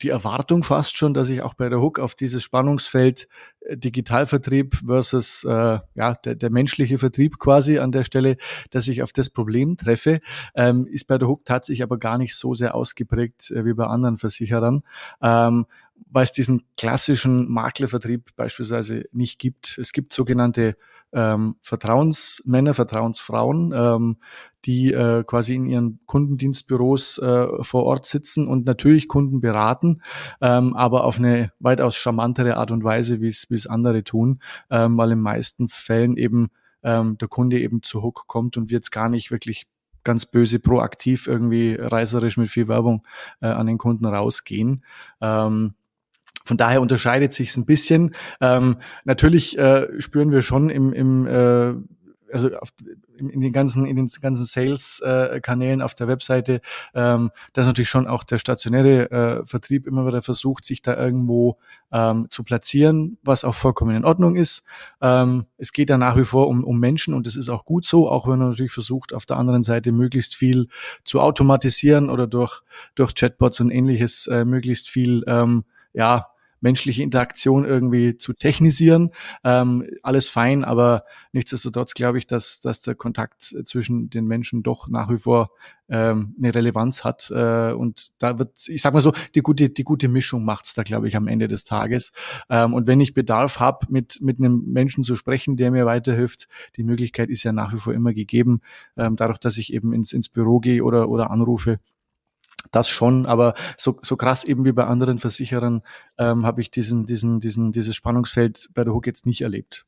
die Erwartung fast schon, dass ich auch bei der Hook auf dieses Spannungsfeld äh, Digitalvertrieb versus äh, ja der, der menschliche Vertrieb quasi an der Stelle, dass ich auf das Problem treffe, ähm, ist bei der Hook tatsächlich aber gar nicht so sehr ausgeprägt äh, wie bei anderen Versicherern. Ähm, weil es diesen klassischen Maklervertrieb beispielsweise nicht gibt. Es gibt sogenannte ähm, Vertrauensmänner, Vertrauensfrauen, ähm, die äh, quasi in ihren Kundendienstbüros äh, vor Ort sitzen und natürlich Kunden beraten, ähm, aber auf eine weitaus charmantere Art und Weise, wie es andere tun, ähm, weil in meisten Fällen eben ähm, der Kunde eben zu Hook kommt und wir jetzt gar nicht wirklich ganz böse proaktiv irgendwie reißerisch mit viel Werbung äh, an den Kunden rausgehen. Ähm, von daher unterscheidet sich ein bisschen. Ähm, natürlich äh, spüren wir schon im, im äh, also auf, in den ganzen in den ganzen Sales äh, Kanälen auf der Webseite, ähm, dass natürlich schon auch der stationäre äh, Vertrieb immer wieder versucht, sich da irgendwo ähm, zu platzieren, was auch vollkommen in Ordnung ist. Ähm, es geht ja nach wie vor um, um Menschen und das ist auch gut so, auch wenn man natürlich versucht, auf der anderen Seite möglichst viel zu automatisieren oder durch durch Chatbots und ähnliches äh, möglichst viel ähm, ja menschliche Interaktion irgendwie zu technisieren. Ähm, alles fein, aber nichtsdestotrotz glaube ich, dass, dass der Kontakt zwischen den Menschen doch nach wie vor ähm, eine Relevanz hat. Äh, und da wird, ich sag mal so, die gute, die gute Mischung macht's da, glaube ich, am Ende des Tages. Ähm, und wenn ich Bedarf habe, mit, mit einem Menschen zu sprechen, der mir weiterhilft, die Möglichkeit ist ja nach wie vor immer gegeben, ähm, dadurch, dass ich eben ins, ins Büro gehe oder, oder anrufe das schon, aber so, so krass eben wie bei anderen Versicherern ähm, habe ich diesen, diesen, diesen, dieses Spannungsfeld bei der Hook jetzt nicht erlebt.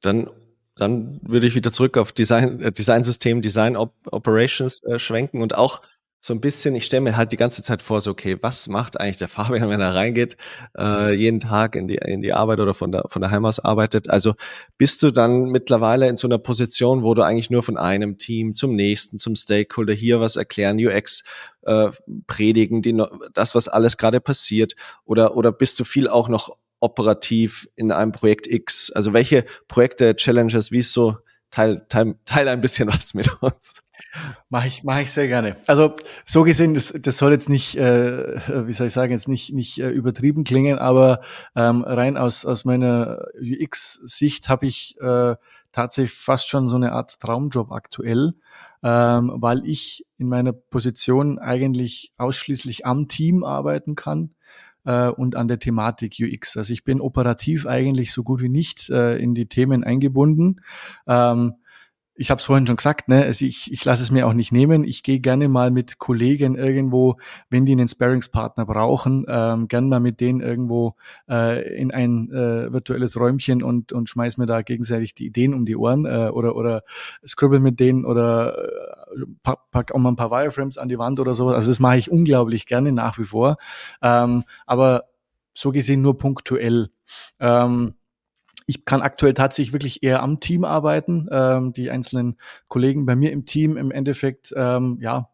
Dann, dann würde ich wieder zurück auf Design, äh, Designsystem, Design Op Operations äh, schwenken und auch so ein bisschen, ich stelle mir halt die ganze Zeit vor, so, okay, was macht eigentlich der Fabian, wenn er reingeht, äh, jeden Tag in die, in die Arbeit oder von der, von der Heim aus arbeitet? Also bist du dann mittlerweile in so einer Position, wo du eigentlich nur von einem Team zum nächsten, zum Stakeholder hier was erklären, UX äh, predigen, die, das, was alles gerade passiert? Oder, oder bist du viel auch noch operativ in einem Projekt X? Also welche Projekte, Challenges, wie ist so, teil, teil, teil ein bisschen was mit uns. Mache ich, mache ich sehr gerne. Also so gesehen, das, das soll jetzt nicht, äh, wie soll ich sagen, jetzt nicht nicht äh, übertrieben klingen, aber ähm, rein aus aus meiner UX-Sicht habe ich äh, tatsächlich fast schon so eine Art Traumjob aktuell, ähm, weil ich in meiner Position eigentlich ausschließlich am Team arbeiten kann äh, und an der Thematik UX. Also ich bin operativ eigentlich so gut wie nicht äh, in die Themen eingebunden. Ähm, ich habe es vorhin schon gesagt, ne, also ich, ich lasse es mir auch nicht nehmen. Ich gehe gerne mal mit Kollegen irgendwo, wenn die einen Sparringspartner brauchen, ähm, gern mal mit denen irgendwo äh, in ein äh, virtuelles Räumchen und, und schmeiß mir da gegenseitig die Ideen um die Ohren äh, oder, oder scribble mit denen oder äh, pack, pack auch mal ein paar Wireframes an die Wand oder sowas. Also das mache ich unglaublich gerne nach wie vor. Ähm, aber so gesehen nur punktuell. Ähm, ich kann aktuell tatsächlich wirklich eher am Team arbeiten, ähm, die einzelnen Kollegen bei mir im Team im Endeffekt ähm, ja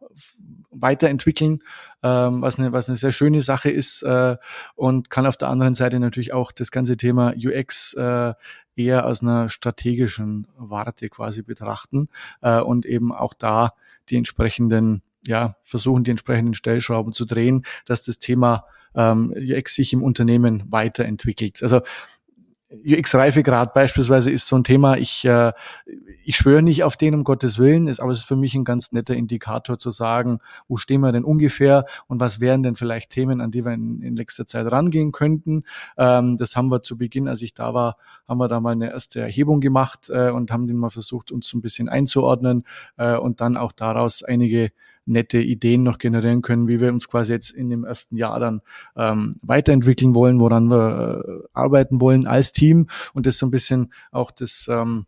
weiterentwickeln, ähm, was eine was eine sehr schöne Sache ist äh, und kann auf der anderen Seite natürlich auch das ganze Thema UX äh, eher aus einer strategischen Warte quasi betrachten äh, und eben auch da die entsprechenden ja versuchen die entsprechenden Stellschrauben zu drehen, dass das Thema ähm, UX sich im Unternehmen weiterentwickelt. Also UX-Reifegrad beispielsweise ist so ein Thema. Ich, äh, ich schwöre nicht auf den, um Gottes Willen, ist, aber es ist für mich ein ganz netter Indikator zu sagen, wo stehen wir denn ungefähr und was wären denn vielleicht Themen, an die wir in, in nächster Zeit rangehen könnten. Ähm, das haben wir zu Beginn, als ich da war, haben wir da mal eine erste Erhebung gemacht äh, und haben den mal versucht, uns so ein bisschen einzuordnen äh, und dann auch daraus einige nette Ideen noch generieren können, wie wir uns quasi jetzt in dem ersten Jahr dann ähm, weiterentwickeln wollen, woran wir äh, arbeiten wollen als Team und das so ein bisschen auch das ähm,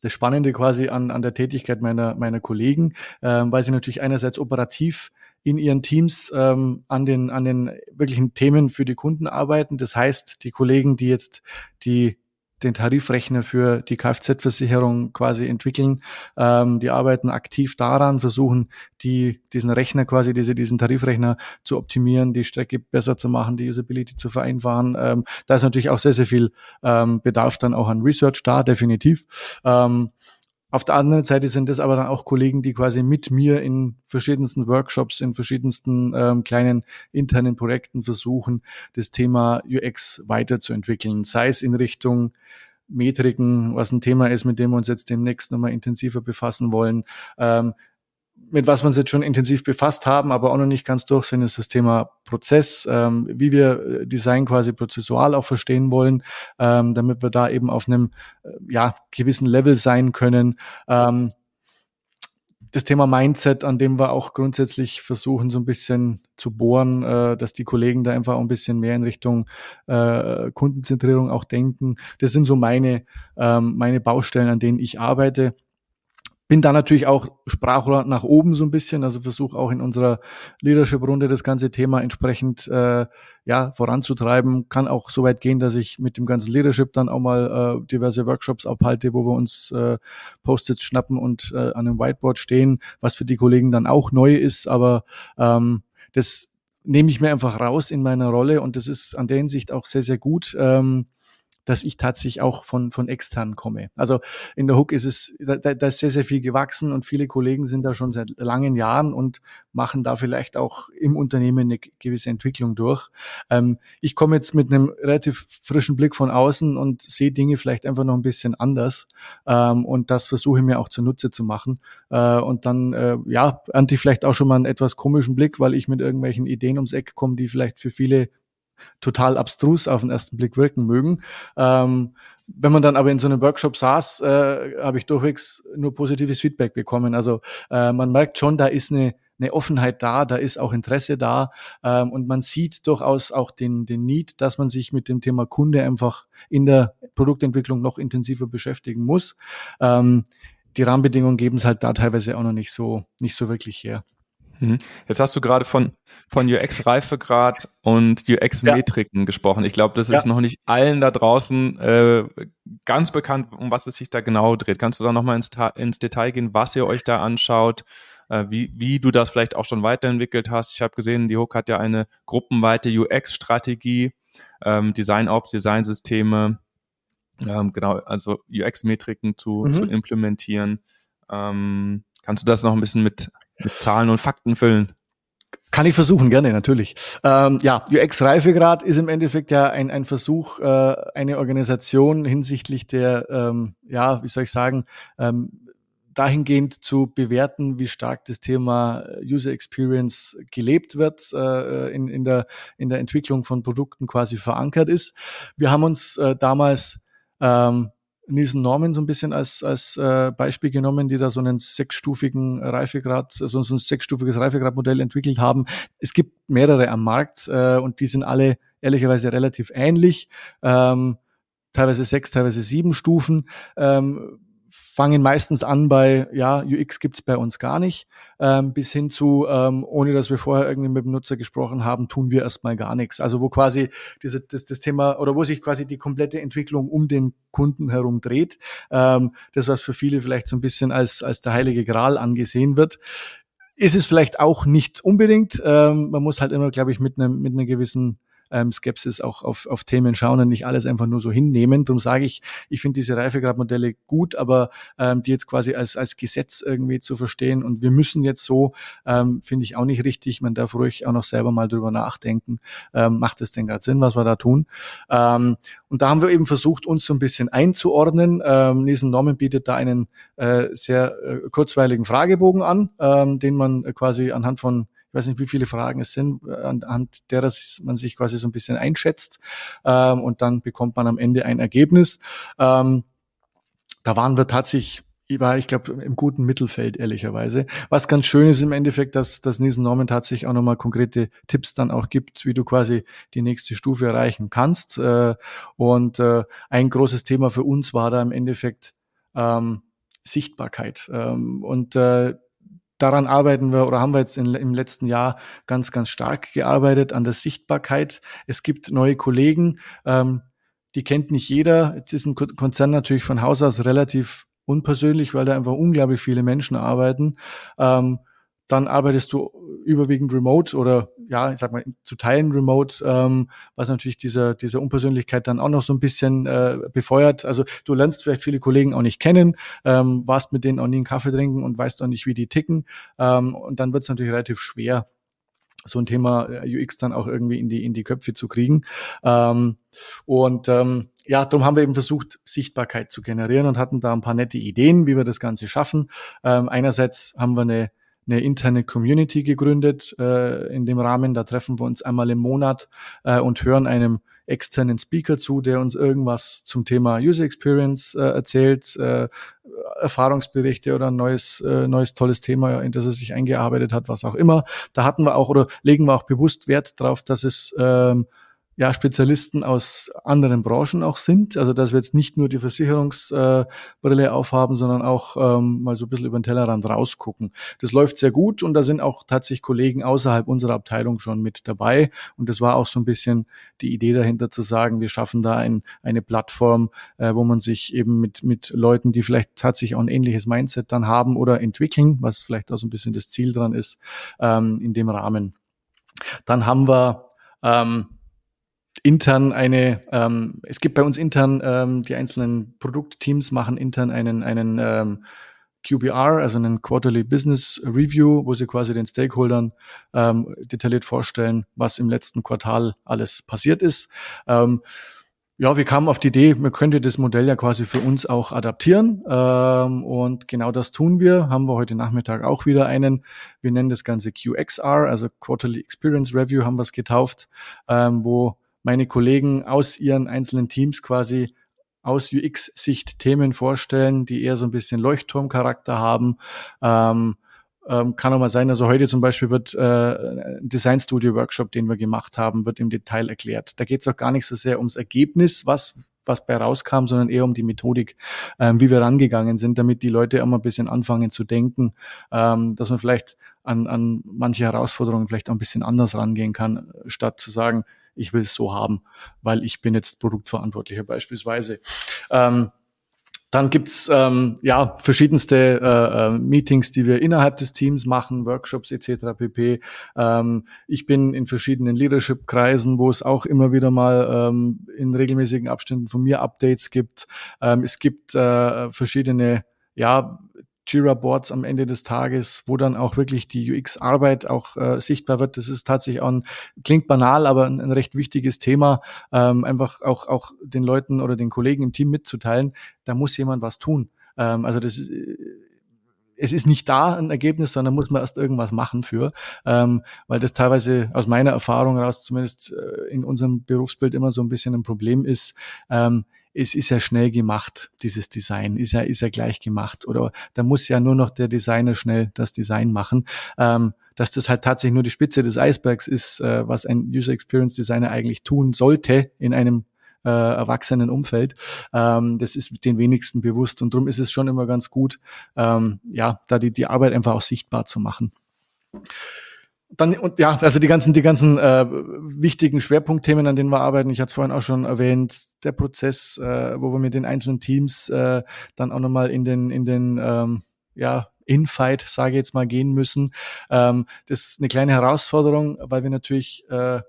das Spannende quasi an, an der Tätigkeit meiner, meiner Kollegen, ähm, weil sie natürlich einerseits operativ in ihren Teams ähm, an den an den wirklichen Themen für die Kunden arbeiten. Das heißt, die Kollegen, die jetzt die den Tarifrechner für die Kfz-Versicherung quasi entwickeln. Ähm, die arbeiten aktiv daran, versuchen die, diesen Rechner quasi, diese, diesen Tarifrechner zu optimieren, die Strecke besser zu machen, die Usability zu vereinfachen. Ähm, da ist natürlich auch sehr, sehr viel ähm, Bedarf dann auch an Research da, definitiv. Ähm, auf der anderen Seite sind es aber dann auch Kollegen, die quasi mit mir in verschiedensten Workshops, in verschiedensten ähm, kleinen internen Projekten versuchen, das Thema UX weiterzuentwickeln, sei es in Richtung Metriken, was ein Thema ist, mit dem wir uns jetzt demnächst nochmal intensiver befassen wollen, ähm, mit was wir uns jetzt schon intensiv befasst haben, aber auch noch nicht ganz durch sind, ist das Thema Prozess, ähm, wie wir äh, Design quasi prozessual auch verstehen wollen, ähm, damit wir da eben auf einem äh, ja, gewissen Level sein können. Ähm, das Thema Mindset, an dem wir auch grundsätzlich versuchen, so ein bisschen zu bohren, äh, dass die Kollegen da einfach auch ein bisschen mehr in Richtung äh, Kundenzentrierung auch denken. Das sind so meine, ähm, meine Baustellen, an denen ich arbeite bin da natürlich auch Sprachrohr nach oben so ein bisschen, also versuche auch in unserer Leadership-Runde das ganze Thema entsprechend äh, ja voranzutreiben. Kann auch so weit gehen, dass ich mit dem ganzen Leadership dann auch mal äh, diverse Workshops abhalte, wo wir uns äh, Post-its schnappen und äh, an einem Whiteboard stehen, was für die Kollegen dann auch neu ist, aber ähm, das nehme ich mir einfach raus in meiner Rolle und das ist an der Hinsicht auch sehr, sehr gut. Ähm, dass ich tatsächlich auch von, von extern komme. Also in der Hook ist es, da, da ist sehr, sehr viel gewachsen und viele Kollegen sind da schon seit langen Jahren und machen da vielleicht auch im Unternehmen eine gewisse Entwicklung durch. Ähm, ich komme jetzt mit einem relativ frischen Blick von außen und sehe Dinge vielleicht einfach noch ein bisschen anders. Ähm, und das versuche ich mir auch zunutze zu machen. Äh, und dann, äh, ja, ernte ich vielleicht auch schon mal einen etwas komischen Blick, weil ich mit irgendwelchen Ideen ums Eck komme, die vielleicht für viele total abstrus auf den ersten Blick wirken mögen. Ähm, wenn man dann aber in so einem Workshop saß, äh, habe ich durchwegs nur positives Feedback bekommen. Also äh, man merkt schon, da ist eine eine Offenheit da, da ist auch Interesse da ähm, und man sieht durchaus auch den, den Need, dass man sich mit dem Thema Kunde einfach in der Produktentwicklung noch intensiver beschäftigen muss. Ähm, die Rahmenbedingungen geben es halt da teilweise auch noch nicht so, nicht so wirklich her. Mhm. Jetzt hast du gerade von, von UX-Reifegrad und UX-Metriken ja. gesprochen. Ich glaube, das ist ja. noch nicht allen da draußen äh, ganz bekannt, um was es sich da genau dreht. Kannst du da nochmal ins, ins Detail gehen, was ihr euch da anschaut, äh, wie, wie du das vielleicht auch schon weiterentwickelt hast? Ich habe gesehen, die Hook hat ja eine gruppenweite UX-Strategie, ähm, Design-Ops, Designsysteme, ähm, genau, also UX-Metriken zu, mhm. zu implementieren. Ähm, kannst du das noch ein bisschen mit mit Zahlen und Fakten füllen. Kann ich versuchen, gerne, natürlich. Ähm, ja, UX-Reifegrad ist im Endeffekt ja ein, ein Versuch, äh, eine Organisation hinsichtlich der, ähm, ja, wie soll ich sagen, ähm, dahingehend zu bewerten, wie stark das Thema User Experience gelebt wird, äh, in, in, der, in der Entwicklung von Produkten quasi verankert ist. Wir haben uns äh, damals ähm, Nielsen Norman so ein bisschen als, als äh, Beispiel genommen, die da so einen sechsstufigen Reifegrad, so, so ein sechsstufiges Reifegradmodell entwickelt haben. Es gibt mehrere am Markt äh, und die sind alle ehrlicherweise relativ ähnlich. Ähm, teilweise sechs, teilweise sieben Stufen. Ähm, fangen meistens an bei, ja, UX gibt's bei uns gar nicht, ähm, bis hin zu, ähm, ohne dass wir vorher irgendwie mit dem Nutzer gesprochen haben, tun wir erstmal gar nichts. Also wo quasi diese, das, das Thema oder wo sich quasi die komplette Entwicklung um den Kunden herum dreht. Ähm, das, was für viele vielleicht so ein bisschen als, als der heilige Gral angesehen wird. Ist es vielleicht auch nicht unbedingt. Ähm, man muss halt immer, glaube ich, mit einem mit einer gewissen ähm, Skepsis auch auf, auf Themen schauen und nicht alles einfach nur so hinnehmen. Darum sage ich, ich finde diese Reifegradmodelle gut, aber ähm, die jetzt quasi als, als Gesetz irgendwie zu verstehen und wir müssen jetzt so, ähm, finde ich auch nicht richtig. Man darf ruhig auch noch selber mal drüber nachdenken. Ähm, macht es denn gerade Sinn, was wir da tun? Ähm, und da haben wir eben versucht, uns so ein bisschen einzuordnen. Ähm, Nielsen Norman bietet da einen äh, sehr äh, kurzweiligen Fragebogen an, ähm, den man quasi anhand von ich weiß nicht, wie viele Fragen es sind, anhand derer man sich quasi so ein bisschen einschätzt ähm, und dann bekommt man am Ende ein Ergebnis. Ähm, da waren wir tatsächlich ich war, ich glaube, im guten Mittelfeld, ehrlicherweise. Was ganz schön ist im Endeffekt, dass, dass Nielsen Norman tatsächlich auch nochmal konkrete Tipps dann auch gibt, wie du quasi die nächste Stufe erreichen kannst. Äh, und äh, ein großes Thema für uns war da im Endeffekt ähm, Sichtbarkeit. Ähm, und äh, daran arbeiten wir oder haben wir jetzt in, im letzten Jahr ganz, ganz stark gearbeitet an der Sichtbarkeit. Es gibt neue Kollegen, ähm, die kennt nicht jeder. Jetzt ist ein Konzern natürlich von Haus aus relativ unpersönlich, weil da einfach unglaublich viele Menschen arbeiten. Ähm, dann arbeitest du überwiegend remote oder ja, ich sag mal zu Teilen remote, ähm, was natürlich dieser dieser Unpersönlichkeit dann auch noch so ein bisschen äh, befeuert. Also du lernst vielleicht viele Kollegen auch nicht kennen, ähm, warst mit denen auch nie einen Kaffee trinken und weißt auch nicht, wie die ticken. Ähm, und dann wird es natürlich relativ schwer, so ein Thema äh, UX dann auch irgendwie in die in die Köpfe zu kriegen. Ähm, und ähm, ja, darum haben wir eben versucht, Sichtbarkeit zu generieren und hatten da ein paar nette Ideen, wie wir das Ganze schaffen. Ähm, einerseits haben wir eine eine interne Community gegründet äh, in dem Rahmen. Da treffen wir uns einmal im Monat äh, und hören einem externen Speaker zu, der uns irgendwas zum Thema User Experience äh, erzählt, äh, Erfahrungsberichte oder ein neues, äh, neues tolles Thema, in das er sich eingearbeitet hat, was auch immer. Da hatten wir auch oder legen wir auch bewusst Wert darauf, dass es ähm, ja, Spezialisten aus anderen Branchen auch sind. Also dass wir jetzt nicht nur die Versicherungsbrille äh, aufhaben, sondern auch ähm, mal so ein bisschen über den Tellerrand rausgucken. Das läuft sehr gut und da sind auch tatsächlich Kollegen außerhalb unserer Abteilung schon mit dabei. Und das war auch so ein bisschen die Idee dahinter zu sagen, wir schaffen da ein, eine Plattform, äh, wo man sich eben mit, mit Leuten, die vielleicht tatsächlich auch ein ähnliches Mindset dann haben oder entwickeln, was vielleicht auch so ein bisschen das Ziel dran ist, ähm, in dem Rahmen. Dann haben wir ähm, intern eine, ähm, es gibt bei uns intern, ähm, die einzelnen Produktteams machen intern einen, einen ähm, QBR, also einen Quarterly Business Review, wo sie quasi den Stakeholdern ähm, detailliert vorstellen, was im letzten Quartal alles passiert ist. Ähm, ja, wir kamen auf die Idee, man könnte das Modell ja quasi für uns auch adaptieren. Ähm, und genau das tun wir. Haben wir heute Nachmittag auch wieder einen. Wir nennen das Ganze QXR, also Quarterly Experience Review haben wir es getauft, ähm, wo meine Kollegen aus ihren einzelnen Teams quasi aus UX-Sicht Themen vorstellen, die eher so ein bisschen Leuchtturmcharakter haben. Ähm, ähm, kann auch mal sein, also heute zum Beispiel wird äh, ein Design Studio Workshop, den wir gemacht haben, wird im Detail erklärt. Da geht es auch gar nicht so sehr ums Ergebnis, was was bei rauskam, sondern eher um die Methodik, ähm, wie wir rangegangen sind, damit die Leute auch mal ein bisschen anfangen zu denken, ähm, dass man vielleicht an, an manche Herausforderungen vielleicht auch ein bisschen anders rangehen kann, statt zu sagen, ich will es so haben, weil ich bin jetzt Produktverantwortlicher beispielsweise. Ähm, dann gibt's ähm, ja verschiedenste äh, äh, Meetings, die wir innerhalb des Teams machen, Workshops etc. pp. Ähm, ich bin in verschiedenen Leadership-Kreisen, wo es auch immer wieder mal ähm, in regelmäßigen Abständen von mir Updates gibt. Ähm, es gibt äh, verschiedene ja, Jira-Boards am Ende des Tages, wo dann auch wirklich die UX-Arbeit auch äh, sichtbar wird. Das ist tatsächlich auch ein, klingt banal, aber ein, ein recht wichtiges Thema, ähm, einfach auch, auch den Leuten oder den Kollegen im Team mitzuteilen, da muss jemand was tun. Ähm, also das ist, äh, es ist nicht da ein Ergebnis, sondern muss man erst irgendwas machen für, ähm, weil das teilweise aus meiner Erfahrung heraus zumindest äh, in unserem Berufsbild immer so ein bisschen ein Problem ist. Ähm, es ist ja schnell gemacht, dieses Design, ist ja, ist ja gleich gemacht. Oder da muss ja nur noch der Designer schnell das Design machen. Ähm, dass das halt tatsächlich nur die Spitze des Eisbergs ist, äh, was ein User Experience Designer eigentlich tun sollte in einem äh, erwachsenen Umfeld. Ähm, das ist den wenigsten bewusst und darum ist es schon immer ganz gut, ähm, ja, da die, die Arbeit einfach auch sichtbar zu machen. Dann und ja, also die ganzen, die ganzen äh, wichtigen Schwerpunktthemen, an denen wir arbeiten. Ich hatte es vorhin auch schon erwähnt, der Prozess, äh, wo wir mit den einzelnen Teams äh, dann auch nochmal in den, in den ähm, ja, Infight, sage ich jetzt mal, gehen müssen. Ähm, das ist eine kleine Herausforderung, weil wir natürlich äh,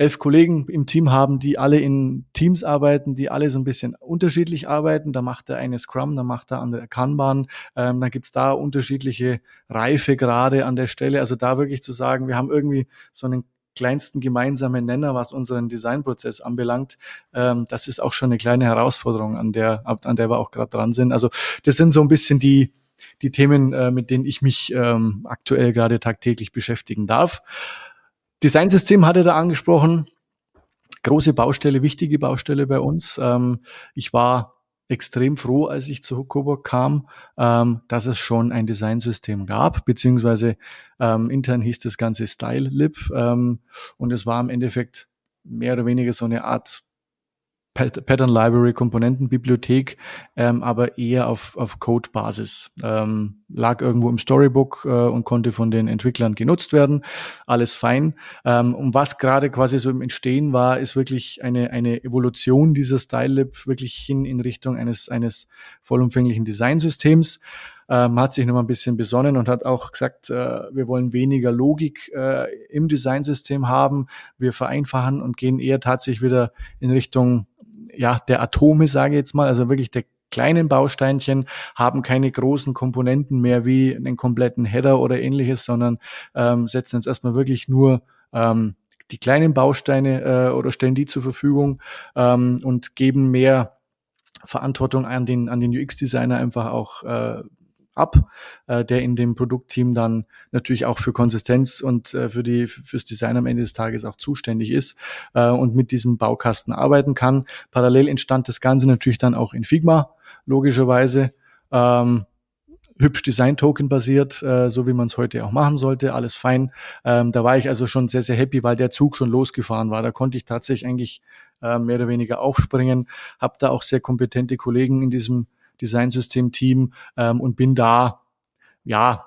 elf Kollegen im Team haben, die alle in Teams arbeiten, die alle so ein bisschen unterschiedlich arbeiten. Da macht der eine Scrum, da macht der andere Kanban. Ähm, dann gibt's da unterschiedliche Reifegrade an der Stelle. Also da wirklich zu sagen, wir haben irgendwie so einen kleinsten gemeinsamen Nenner, was unseren Designprozess anbelangt. Ähm, das ist auch schon eine kleine Herausforderung, an der, an der wir auch gerade dran sind. Also das sind so ein bisschen die, die Themen, äh, mit denen ich mich ähm, aktuell gerade tagtäglich beschäftigen darf. Designsystem hatte da angesprochen. Große Baustelle, wichtige Baustelle bei uns. Ähm, ich war extrem froh, als ich zu Coburg kam, ähm, dass es schon ein Designsystem gab, beziehungsweise ähm, intern hieß das Ganze StyleLib ähm, und es war im Endeffekt mehr oder weniger so eine Art Pattern Library Komponentenbibliothek, ähm, aber eher auf, auf Code-Basis. Ähm, lag irgendwo im Storybook äh, und konnte von den Entwicklern genutzt werden. Alles fein. Ähm, und was gerade quasi so im Entstehen war, ist wirklich eine, eine Evolution dieser StyleLib wirklich hin in Richtung eines, eines vollumfänglichen Designsystems ähm, hat sich nochmal ein bisschen besonnen und hat auch gesagt, äh, wir wollen weniger Logik äh, im Designsystem haben. Wir vereinfachen und gehen eher tatsächlich wieder in Richtung ja, der Atome, sage ich jetzt mal, also wirklich der kleinen Bausteinchen, haben keine großen Komponenten mehr wie einen kompletten Header oder ähnliches, sondern ähm, setzen jetzt erstmal wirklich nur ähm, die kleinen Bausteine äh, oder stellen die zur Verfügung ähm, und geben mehr Verantwortung an den, an den UX-Designer einfach auch äh, ab, äh, der in dem Produktteam dann natürlich auch für Konsistenz und äh, für die fürs Design am Ende des Tages auch zuständig ist äh, und mit diesem Baukasten arbeiten kann. Parallel entstand das Ganze natürlich dann auch in Figma, logischerweise. Ähm, hübsch Design-Token basiert, äh, so wie man es heute auch machen sollte, alles fein. Ähm, da war ich also schon sehr, sehr happy, weil der Zug schon losgefahren war. Da konnte ich tatsächlich eigentlich äh, mehr oder weniger aufspringen, habe da auch sehr kompetente Kollegen in diesem Designsystem-Team ähm, und bin da, ja,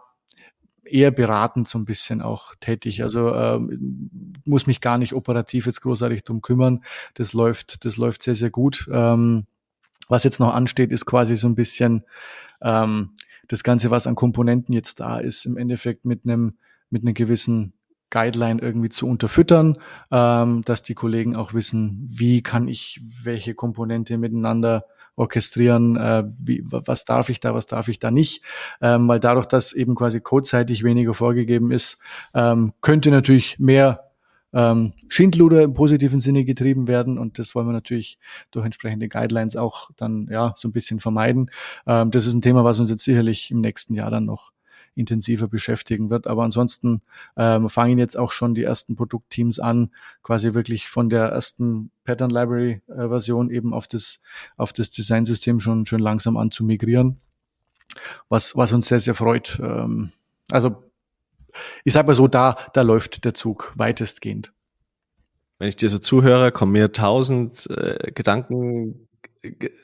eher beratend so ein bisschen auch tätig. Also ähm, muss mich gar nicht operativ jetzt großartig drum kümmern. Das läuft, das läuft sehr, sehr gut. Ähm, was jetzt noch ansteht, ist quasi so ein bisschen ähm, das Ganze, was an Komponenten jetzt da ist, im Endeffekt mit einem mit einer gewissen Guideline irgendwie zu unterfüttern, ähm, dass die Kollegen auch wissen, wie kann ich welche Komponente miteinander orchestrieren, äh, wie, was darf ich da, was darf ich da nicht, ähm, weil dadurch, dass eben quasi codeseitig weniger vorgegeben ist, ähm, könnte natürlich mehr ähm, Schindluder im positiven Sinne getrieben werden und das wollen wir natürlich durch entsprechende Guidelines auch dann ja so ein bisschen vermeiden. Ähm, das ist ein Thema, was uns jetzt sicherlich im nächsten Jahr dann noch intensiver beschäftigen wird. Aber ansonsten ähm, fangen jetzt auch schon die ersten Produktteams an, quasi wirklich von der ersten Pattern Library äh, Version eben auf das, auf das Designsystem schon, schon langsam an zu migrieren. Was, was uns sehr, sehr freut. Ähm, Also ich sage mal so, da, da läuft der Zug weitestgehend. Wenn ich dir so zuhöre, kommen mir tausend äh, Gedanken,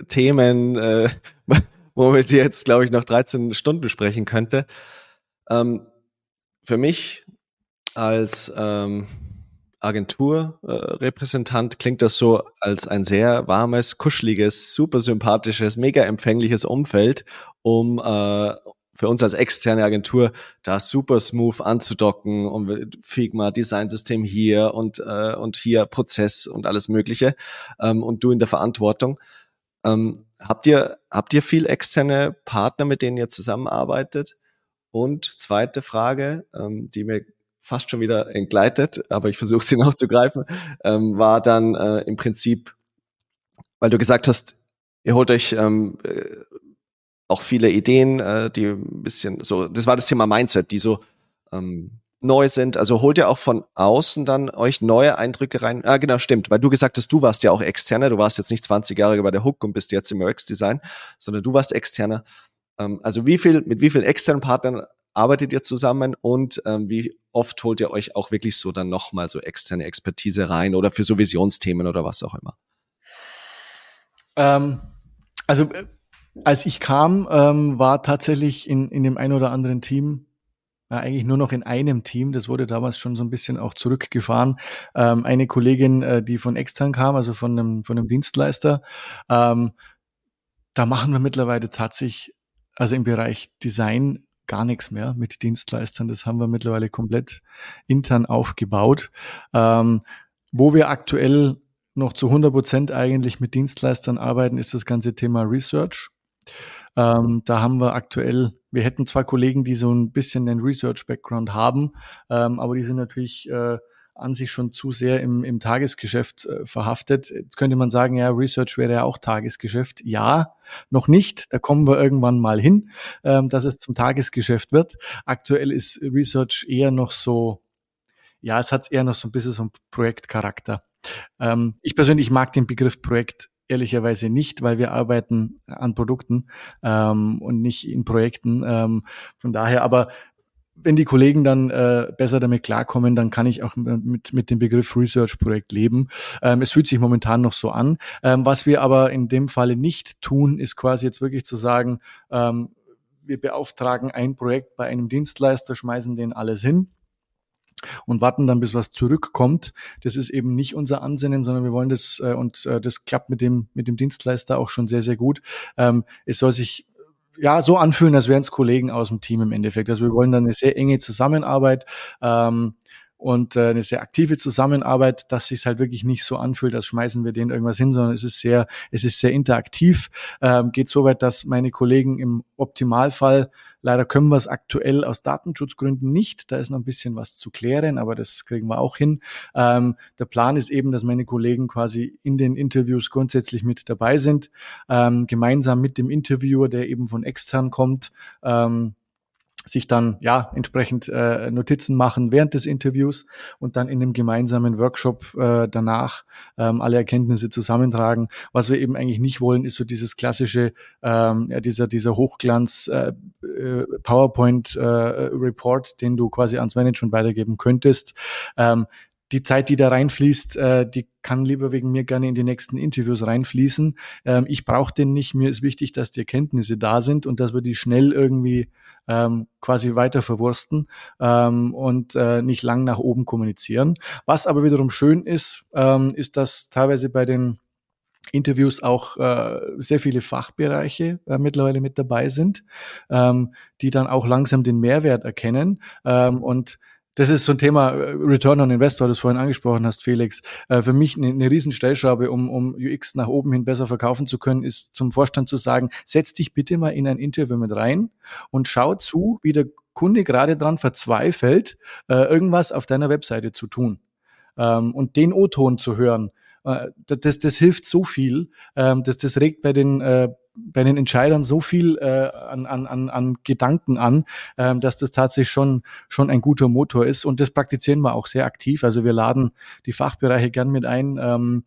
Themen, äh, wo wir jetzt, glaube ich, noch 13 Stunden sprechen könnte. Ähm, für mich als ähm, Agenturrepräsentant äh, klingt das so als ein sehr warmes, kuscheliges, super sympathisches, mega empfängliches Umfeld, um äh, für uns als externe Agentur da super smooth anzudocken und Figma, Designsystem hier und, äh, und hier Prozess und alles Mögliche ähm, und du in der Verantwortung. Ähm, habt ihr, habt ihr viel externe Partner, mit denen ihr zusammenarbeitet? Und zweite Frage, ähm, die mir fast schon wieder entgleitet, aber ich versuche sie noch zu greifen, ähm, war dann äh, im Prinzip, weil du gesagt hast, ihr holt euch ähm, äh, auch viele Ideen, äh, die ein bisschen so, das war das Thema Mindset, die so ähm, neu sind. Also holt ihr auch von außen dann euch neue Eindrücke rein? Ah, genau, stimmt, weil du gesagt hast, du warst ja auch externer, du warst jetzt nicht 20 Jahre bei der Hook und bist jetzt im UX-Design, sondern du warst externer. Ähm, also wie viel, mit wie vielen externen Partnern arbeitet ihr zusammen und ähm, wie oft holt ihr euch auch wirklich so dann nochmal so externe Expertise rein oder für so Visionsthemen oder was auch immer? Ähm, also äh, als ich kam, ähm, war tatsächlich in, in dem ein oder anderen Team, äh, eigentlich nur noch in einem Team, das wurde damals schon so ein bisschen auch zurückgefahren, ähm, eine Kollegin, äh, die von extern kam, also von einem, von einem Dienstleister. Ähm, da machen wir mittlerweile tatsächlich, also im Bereich Design, gar nichts mehr mit Dienstleistern. Das haben wir mittlerweile komplett intern aufgebaut. Ähm, wo wir aktuell noch zu 100 Prozent eigentlich mit Dienstleistern arbeiten, ist das ganze Thema Research. Ähm, da haben wir aktuell, wir hätten zwar Kollegen, die so ein bisschen den Research-Background haben, ähm, aber die sind natürlich äh, an sich schon zu sehr im, im Tagesgeschäft äh, verhaftet. Jetzt könnte man sagen, ja, Research wäre ja auch Tagesgeschäft. Ja, noch nicht. Da kommen wir irgendwann mal hin, ähm, dass es zum Tagesgeschäft wird. Aktuell ist Research eher noch so, ja, es hat eher noch so ein bisschen so ein Projektcharakter. Ähm, ich persönlich mag den Begriff Projekt ehrlicherweise nicht, weil wir arbeiten an Produkten ähm, und nicht in Projekten. Ähm, von daher, aber wenn die Kollegen dann äh, besser damit klarkommen, dann kann ich auch mit, mit dem Begriff Research-Projekt leben. Ähm, es fühlt sich momentan noch so an. Ähm, was wir aber in dem Falle nicht tun, ist quasi jetzt wirklich zu sagen, ähm, wir beauftragen ein Projekt bei einem Dienstleister, schmeißen den alles hin und warten dann, bis was zurückkommt. Das ist eben nicht unser Ansinnen, sondern wir wollen das äh, und äh, das klappt mit dem mit dem Dienstleister auch schon sehr sehr gut. Ähm, es soll sich ja so anfühlen, als wären es Kollegen aus dem Team im Endeffekt. Also wir wollen dann eine sehr enge Zusammenarbeit. Ähm, und äh, eine sehr aktive Zusammenarbeit, dass sich halt wirklich nicht so anfühlt, als schmeißen wir denen irgendwas hin, sondern es ist sehr, es ist sehr interaktiv, ähm, geht so weit, dass meine Kollegen im Optimalfall, leider können wir es aktuell aus Datenschutzgründen nicht, da ist noch ein bisschen was zu klären, aber das kriegen wir auch hin. Ähm, der Plan ist eben, dass meine Kollegen quasi in den Interviews grundsätzlich mit dabei sind, ähm, gemeinsam mit dem Interviewer, der eben von extern kommt, ähm, sich dann ja entsprechend äh, Notizen machen während des Interviews und dann in einem gemeinsamen Workshop äh, danach ähm, alle Erkenntnisse zusammentragen. Was wir eben eigentlich nicht wollen, ist so dieses klassische, ähm, ja, dieser dieser Hochglanz äh, äh PowerPoint äh, Report, den du quasi ans Management weitergeben könntest. Ähm, die Zeit, die da reinfließt, äh, die kann lieber wegen mir gerne in die nächsten Interviews reinfließen. Ähm, ich brauche den nicht. Mir ist wichtig, dass die Erkenntnisse da sind und dass wir die schnell irgendwie ähm, quasi weiter verwursten ähm, und äh, nicht lang nach oben kommunizieren. Was aber wiederum schön ist, ähm, ist, dass teilweise bei den Interviews auch äh, sehr viele Fachbereiche äh, mittlerweile mit dabei sind, ähm, die dann auch langsam den Mehrwert erkennen ähm, und das ist so ein Thema äh, Return on Investor, das du vorhin angesprochen hast, Felix. Äh, für mich eine, eine Riesenstellschraube, um, um UX nach oben hin besser verkaufen zu können, ist zum Vorstand zu sagen, setz dich bitte mal in ein Interview mit rein und schau zu, wie der Kunde gerade dran verzweifelt, äh, irgendwas auf deiner Webseite zu tun. Ähm, und den O-Ton zu hören, das, das hilft so viel. Ähm, das, das regt bei den bei den Entscheidern so viel äh, an, an, an Gedanken an, ähm, dass das tatsächlich schon, schon ein guter Motor ist. Und das praktizieren wir auch sehr aktiv. Also wir laden die Fachbereiche gern mit ein, ähm,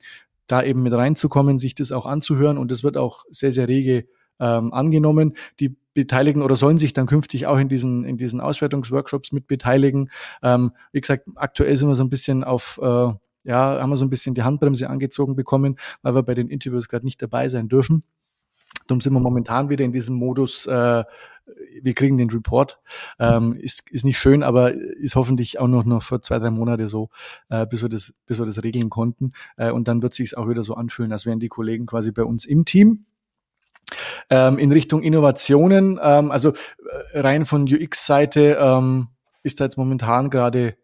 da eben mit reinzukommen, sich das auch anzuhören. Und das wird auch sehr, sehr rege ähm, angenommen. Die beteiligen oder sollen sich dann künftig auch in diesen, in diesen Auswertungsworkshops mit beteiligen. Ähm, wie gesagt, aktuell sind wir so ein bisschen auf, äh, ja, haben wir so ein bisschen die Handbremse angezogen bekommen, weil wir bei den Interviews gerade nicht dabei sein dürfen. Darum sind wir momentan wieder in diesem Modus, äh, wir kriegen den Report. Ähm, ist, ist nicht schön, aber ist hoffentlich auch noch, noch für zwei, drei Monate so, äh, bis, wir das, bis wir das regeln konnten. Äh, und dann wird sich auch wieder so anfühlen, als wären die Kollegen quasi bei uns im Team. Ähm, in Richtung Innovationen, ähm, also äh, rein von UX-Seite ähm, ist da jetzt momentan gerade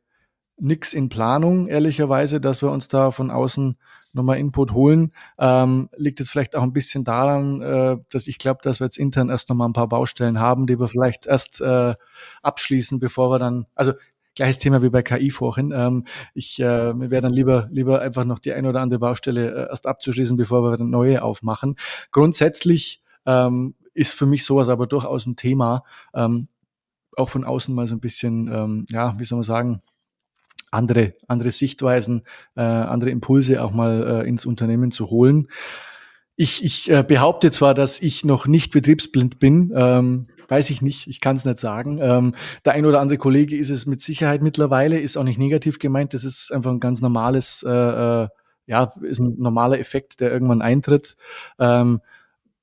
nix in Planung, ehrlicherweise, dass wir uns da von außen nochmal Input holen. Ähm, liegt jetzt vielleicht auch ein bisschen daran, äh, dass ich glaube, dass wir jetzt intern erst nochmal ein paar Baustellen haben, die wir vielleicht erst äh, abschließen, bevor wir dann, also gleiches Thema wie bei KI vorhin. Ähm, ich äh, wäre dann lieber lieber einfach noch die eine oder andere Baustelle äh, erst abzuschließen, bevor wir eine neue aufmachen. Grundsätzlich ähm, ist für mich sowas aber durchaus ein Thema, ähm, auch von außen mal so ein bisschen, ähm, ja, wie soll man sagen, andere, andere Sichtweisen, äh, andere Impulse auch mal äh, ins Unternehmen zu holen. Ich, ich äh, behaupte zwar, dass ich noch nicht betriebsblind bin, ähm, weiß ich nicht, ich kann es nicht sagen. Ähm, der ein oder andere Kollege ist es mit Sicherheit mittlerweile, ist auch nicht negativ gemeint, das ist einfach ein ganz normales, äh, äh, ja, ist ein normaler Effekt, der irgendwann eintritt. Ähm,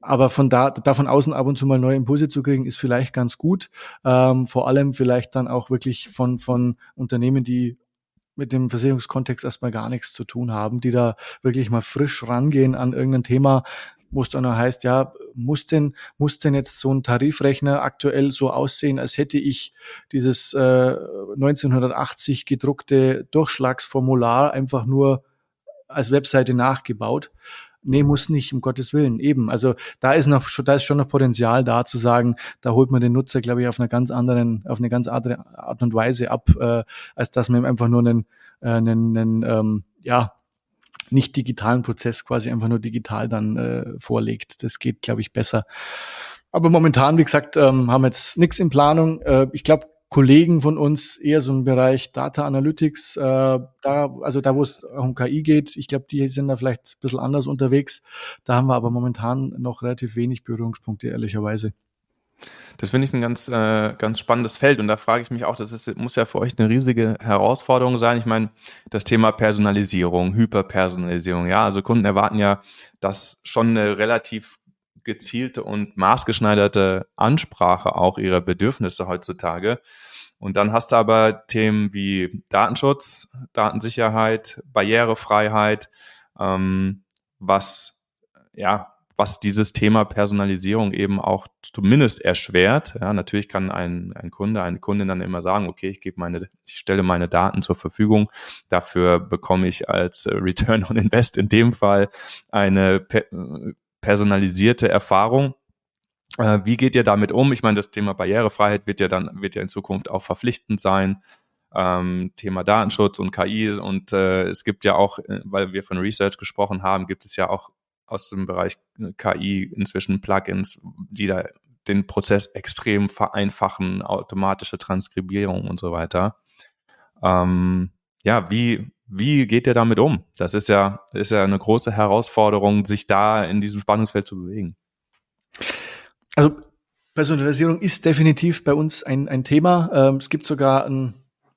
aber von da, da von außen ab und zu mal neue Impulse zu kriegen, ist vielleicht ganz gut. Ähm, vor allem vielleicht dann auch wirklich von, von Unternehmen, die mit dem Versicherungskontext erstmal gar nichts zu tun haben, die da wirklich mal frisch rangehen an irgendein Thema, wo es dann noch heißt, ja, muss denn, muss denn jetzt so ein Tarifrechner aktuell so aussehen, als hätte ich dieses äh, 1980 gedruckte Durchschlagsformular einfach nur als Webseite nachgebaut. Nee, muss nicht, um Gottes Willen, eben. Also da ist noch, da ist schon noch Potenzial da zu sagen, da holt man den Nutzer, glaube ich, auf einer ganz anderen, auf eine ganz andere Art und Weise ab, äh, als dass man ihm einfach nur einen, äh, einen, einen ähm, ja, nicht digitalen Prozess quasi einfach nur digital dann äh, vorlegt. Das geht, glaube ich, besser. Aber momentan, wie gesagt, ähm, haben wir jetzt nichts in Planung. Äh, ich glaube, Kollegen von uns eher so im Bereich Data Analytics, äh, da, also da, wo es um KI geht, ich glaube, die sind da vielleicht ein bisschen anders unterwegs. Da haben wir aber momentan noch relativ wenig Berührungspunkte, ehrlicherweise. Das finde ich ein ganz, äh, ganz spannendes Feld und da frage ich mich auch, das ist, muss ja für euch eine riesige Herausforderung sein. Ich meine, das Thema Personalisierung, Hyperpersonalisierung, ja, also Kunden erwarten ja, dass schon eine relativ gezielte und maßgeschneiderte Ansprache auch ihrer Bedürfnisse heutzutage. Und dann hast du aber Themen wie Datenschutz, Datensicherheit, Barrierefreiheit, ähm, was ja was dieses Thema Personalisierung eben auch zumindest erschwert. Ja, natürlich kann ein, ein Kunde, eine Kundin dann immer sagen, okay, ich gebe meine, ich stelle meine Daten zur Verfügung. Dafür bekomme ich als Return on Invest in dem Fall eine personalisierte Erfahrung. Äh, wie geht ihr damit um? Ich meine, das Thema Barrierefreiheit wird ja dann, wird ja in Zukunft auch verpflichtend sein. Ähm, Thema Datenschutz und KI und äh, es gibt ja auch, äh, weil wir von Research gesprochen haben, gibt es ja auch aus dem Bereich äh, KI inzwischen Plugins, die da den Prozess extrem vereinfachen, automatische Transkribierung und so weiter. Ähm, ja, wie, wie geht ihr damit um? Das ist ja, ist ja eine große Herausforderung, sich da in diesem Spannungsfeld zu bewegen. Also Personalisierung ist definitiv bei uns ein, ein Thema. Ähm, es gibt sogar ein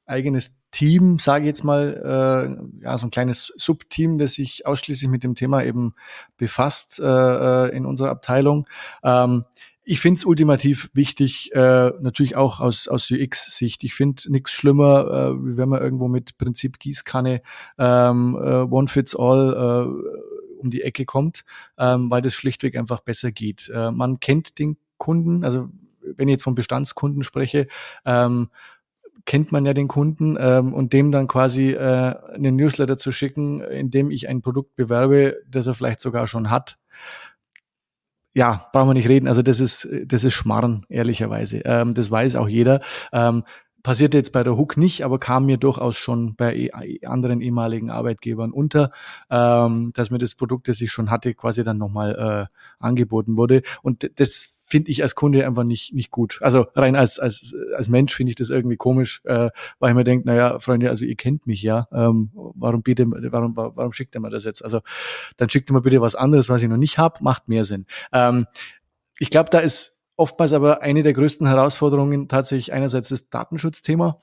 eigenes Team, sage ich jetzt mal, äh, ja, so ein kleines Subteam, das sich ausschließlich mit dem Thema eben befasst äh, äh in unserer Abteilung. Ähm, ich finde es ultimativ wichtig, äh, natürlich auch aus, aus UX-Sicht. Ich finde nichts schlimmer, äh, wenn man irgendwo mit Prinzip Gießkanne ähm, äh, One Fits All äh, um die Ecke kommt, ähm, weil das schlichtweg einfach besser geht. Äh, man kennt den Kunden, also wenn ich jetzt von Bestandskunden spreche, ähm, kennt man ja den Kunden ähm, und dem dann quasi äh, einen Newsletter zu schicken, in dem ich ein Produkt bewerbe, das er vielleicht sogar schon hat ja, brauchen wir nicht reden. Also das ist, das ist Schmarren, ehrlicherweise. Ähm, das weiß auch jeder. Ähm, passierte jetzt bei der Hook nicht, aber kam mir durchaus schon bei e anderen ehemaligen Arbeitgebern unter, ähm, dass mir das Produkt, das ich schon hatte, quasi dann nochmal äh, angeboten wurde. Und das finde ich als Kunde einfach nicht, nicht gut. Also rein als, als, als Mensch finde ich das irgendwie komisch, äh, weil ich mir denke, naja, Freunde, also ihr kennt mich ja, ähm, warum bitte, warum, warum schickt ihr mir das jetzt? Also dann schickt ihr mir bitte was anderes, was ich noch nicht habe, macht mehr Sinn. Ähm, ich glaube, da ist oftmals aber eine der größten Herausforderungen tatsächlich einerseits das Datenschutzthema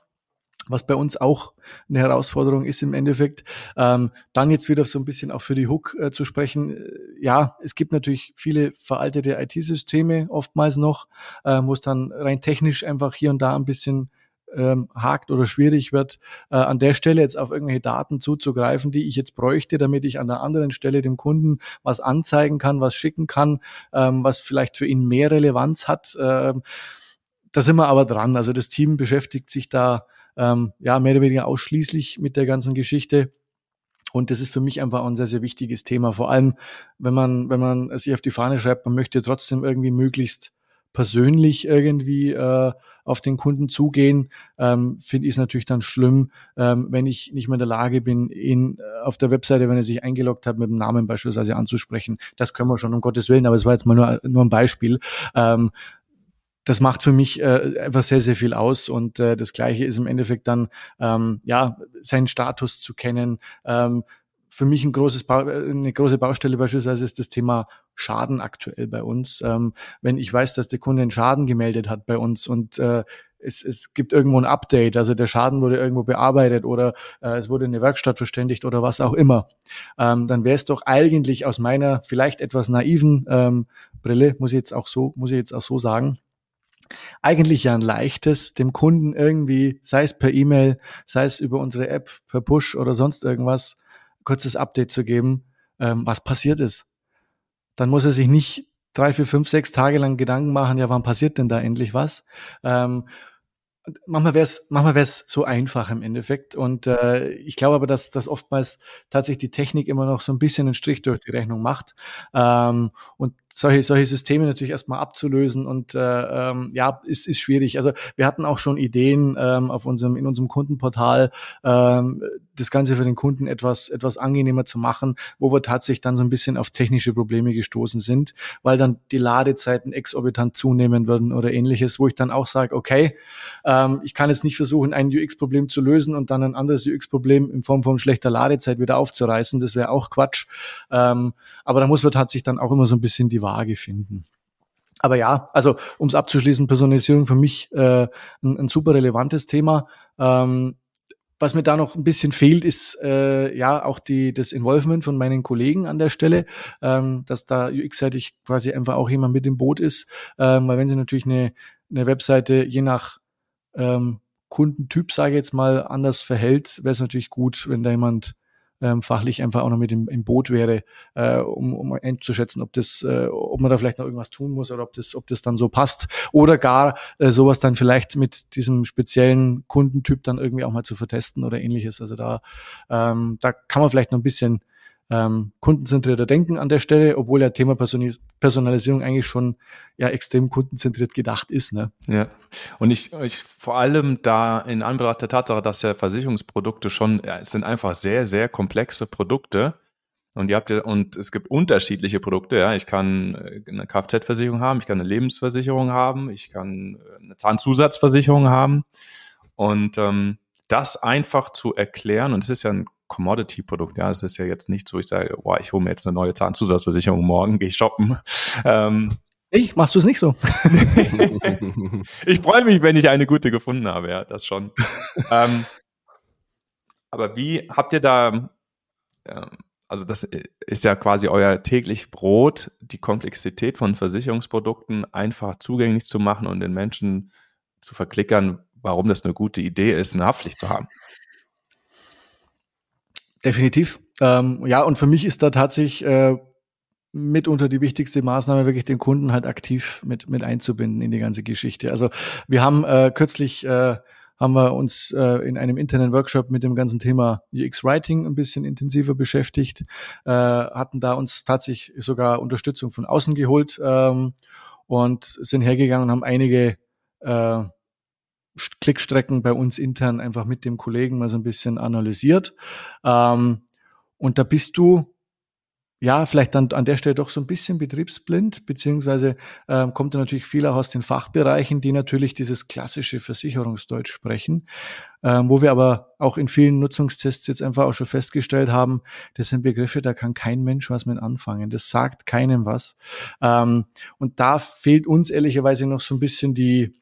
was bei uns auch eine Herausforderung ist im Endeffekt. Ähm, dann jetzt wieder so ein bisschen auch für die Hook äh, zu sprechen. Äh, ja, es gibt natürlich viele veraltete IT-Systeme oftmals noch, äh, wo es dann rein technisch einfach hier und da ein bisschen ähm, hakt oder schwierig wird, äh, an der Stelle jetzt auf irgendwelche Daten zuzugreifen, die ich jetzt bräuchte, damit ich an der anderen Stelle dem Kunden was anzeigen kann, was schicken kann, ähm, was vielleicht für ihn mehr Relevanz hat. Ähm, da sind wir aber dran. Also das Team beschäftigt sich da ähm, ja mehr oder weniger ausschließlich mit der ganzen Geschichte. Und das ist für mich einfach ein sehr, sehr wichtiges Thema. Vor allem, wenn man, wenn man sich auf die Fahne schreibt, man möchte trotzdem irgendwie möglichst persönlich irgendwie äh, auf den Kunden zugehen, ähm, finde ich es natürlich dann schlimm, ähm, wenn ich nicht mehr in der Lage bin, ihn äh, auf der Webseite, wenn er sich eingeloggt hat, mit dem Namen beispielsweise anzusprechen. Das können wir schon, um Gottes Willen, aber es war jetzt mal nur, nur ein Beispiel. Ähm, das macht für mich äh, einfach sehr, sehr viel aus. Und äh, das Gleiche ist im Endeffekt dann, ähm, ja, seinen Status zu kennen. Ähm, für mich ein großes ba eine große Baustelle beispielsweise ist das Thema Schaden aktuell bei uns. Ähm, wenn ich weiß, dass der Kunde einen Schaden gemeldet hat bei uns und äh, es, es gibt irgendwo ein Update, also der Schaden wurde irgendwo bearbeitet oder äh, es wurde eine Werkstatt verständigt oder was auch immer, ähm, dann wäre es doch eigentlich aus meiner vielleicht etwas naiven ähm, Brille, muss ich jetzt auch so, muss ich jetzt auch so sagen, eigentlich ja ein leichtes, dem Kunden irgendwie, sei es per E-Mail, sei es über unsere App, per Push oder sonst irgendwas, kurzes Update zu geben, ähm, was passiert ist. Dann muss er sich nicht drei, vier, fünf, sechs Tage lang Gedanken machen, ja, wann passiert denn da endlich was? Ähm, manchmal wäre es manchmal wär's so einfach im Endeffekt. Und äh, ich glaube aber, dass, dass oftmals tatsächlich die Technik immer noch so ein bisschen einen Strich durch die Rechnung macht. Ähm, und solche, solche Systeme natürlich erstmal abzulösen und äh, ähm, ja, ist, ist schwierig. Also wir hatten auch schon Ideen ähm, auf unserem, in unserem Kundenportal, ähm, das Ganze für den Kunden etwas, etwas angenehmer zu machen, wo wir tatsächlich dann so ein bisschen auf technische Probleme gestoßen sind, weil dann die Ladezeiten exorbitant zunehmen würden oder ähnliches, wo ich dann auch sage, okay, ähm, ich kann jetzt nicht versuchen, ein UX-Problem zu lösen und dann ein anderes UX-Problem in Form von schlechter Ladezeit wieder aufzureißen. Das wäre auch Quatsch. Ähm, aber da muss man tatsächlich dann auch immer so ein bisschen die Waage finden. Aber ja, also um es abzuschließen, Personalisierung für mich äh, ein, ein super relevantes Thema. Ähm, was mir da noch ein bisschen fehlt, ist äh, ja auch die, das Involvement von meinen Kollegen an der Stelle, ähm, dass da UX-seitig quasi einfach auch jemand mit im Boot ist. Ähm, weil wenn sie natürlich eine, eine Webseite je nach ähm, Kundentyp, sage ich jetzt mal, anders verhält, wäre es natürlich gut, wenn da jemand ähm, fachlich einfach auch noch mit im, im Boot wäre, äh, um, um einzuschätzen, ob das, äh, ob man da vielleicht noch irgendwas tun muss oder ob das, ob das dann so passt oder gar äh, sowas dann vielleicht mit diesem speziellen Kundentyp dann irgendwie auch mal zu vertesten oder ähnliches. Also da, ähm, da kann man vielleicht noch ein bisschen ähm, kundenzentrierter denken an der Stelle, obwohl ja Thema Personalisierung eigentlich schon ja extrem kundenzentriert gedacht ist. Ne? Ja, und ich, ich vor allem da in Anbetracht der Tatsache, dass ja Versicherungsprodukte schon, ja, es sind einfach sehr, sehr komplexe Produkte. Und ihr habt ja, und es gibt unterschiedliche Produkte, ja. Ich kann äh, eine Kfz-Versicherung haben, ich kann eine Lebensversicherung haben, ich kann äh, eine Zahnzusatzversicherung haben. Und ähm, das einfach zu erklären, und es ist ja ein Commodity-Produkt. Ja, es ist ja jetzt nicht so, ich sage, boah, ich hole mir jetzt eine neue Zahnzusatzversicherung, morgen gehe ich shoppen. Ähm, ich, machst du es nicht so? ich freue mich, wenn ich eine gute gefunden habe, ja, das schon. ähm, aber wie habt ihr da, ähm, also das ist ja quasi euer täglich Brot, die Komplexität von Versicherungsprodukten einfach zugänglich zu machen und den Menschen zu verklickern, warum das eine gute Idee ist, eine Haftpflicht zu haben. Definitiv. Ähm, ja, und für mich ist da tatsächlich äh, mitunter die wichtigste Maßnahme, wirklich den Kunden halt aktiv mit, mit einzubinden in die ganze Geschichte. Also wir haben äh, kürzlich äh, haben wir uns äh, in einem internen Workshop mit dem ganzen Thema UX Writing ein bisschen intensiver beschäftigt, äh, hatten da uns tatsächlich sogar Unterstützung von außen geholt ähm, und sind hergegangen und haben einige äh, Klickstrecken bei uns intern einfach mit dem Kollegen mal so ein bisschen analysiert. Ähm, und da bist du ja, vielleicht dann an der Stelle doch so ein bisschen betriebsblind, beziehungsweise ähm, kommt da natürlich viel auch aus den Fachbereichen, die natürlich dieses klassische Versicherungsdeutsch sprechen, ähm, wo wir aber auch in vielen Nutzungstests jetzt einfach auch schon festgestellt haben, das sind Begriffe, da kann kein Mensch was mit anfangen. Das sagt keinem was. Ähm, und da fehlt uns ehrlicherweise noch so ein bisschen die,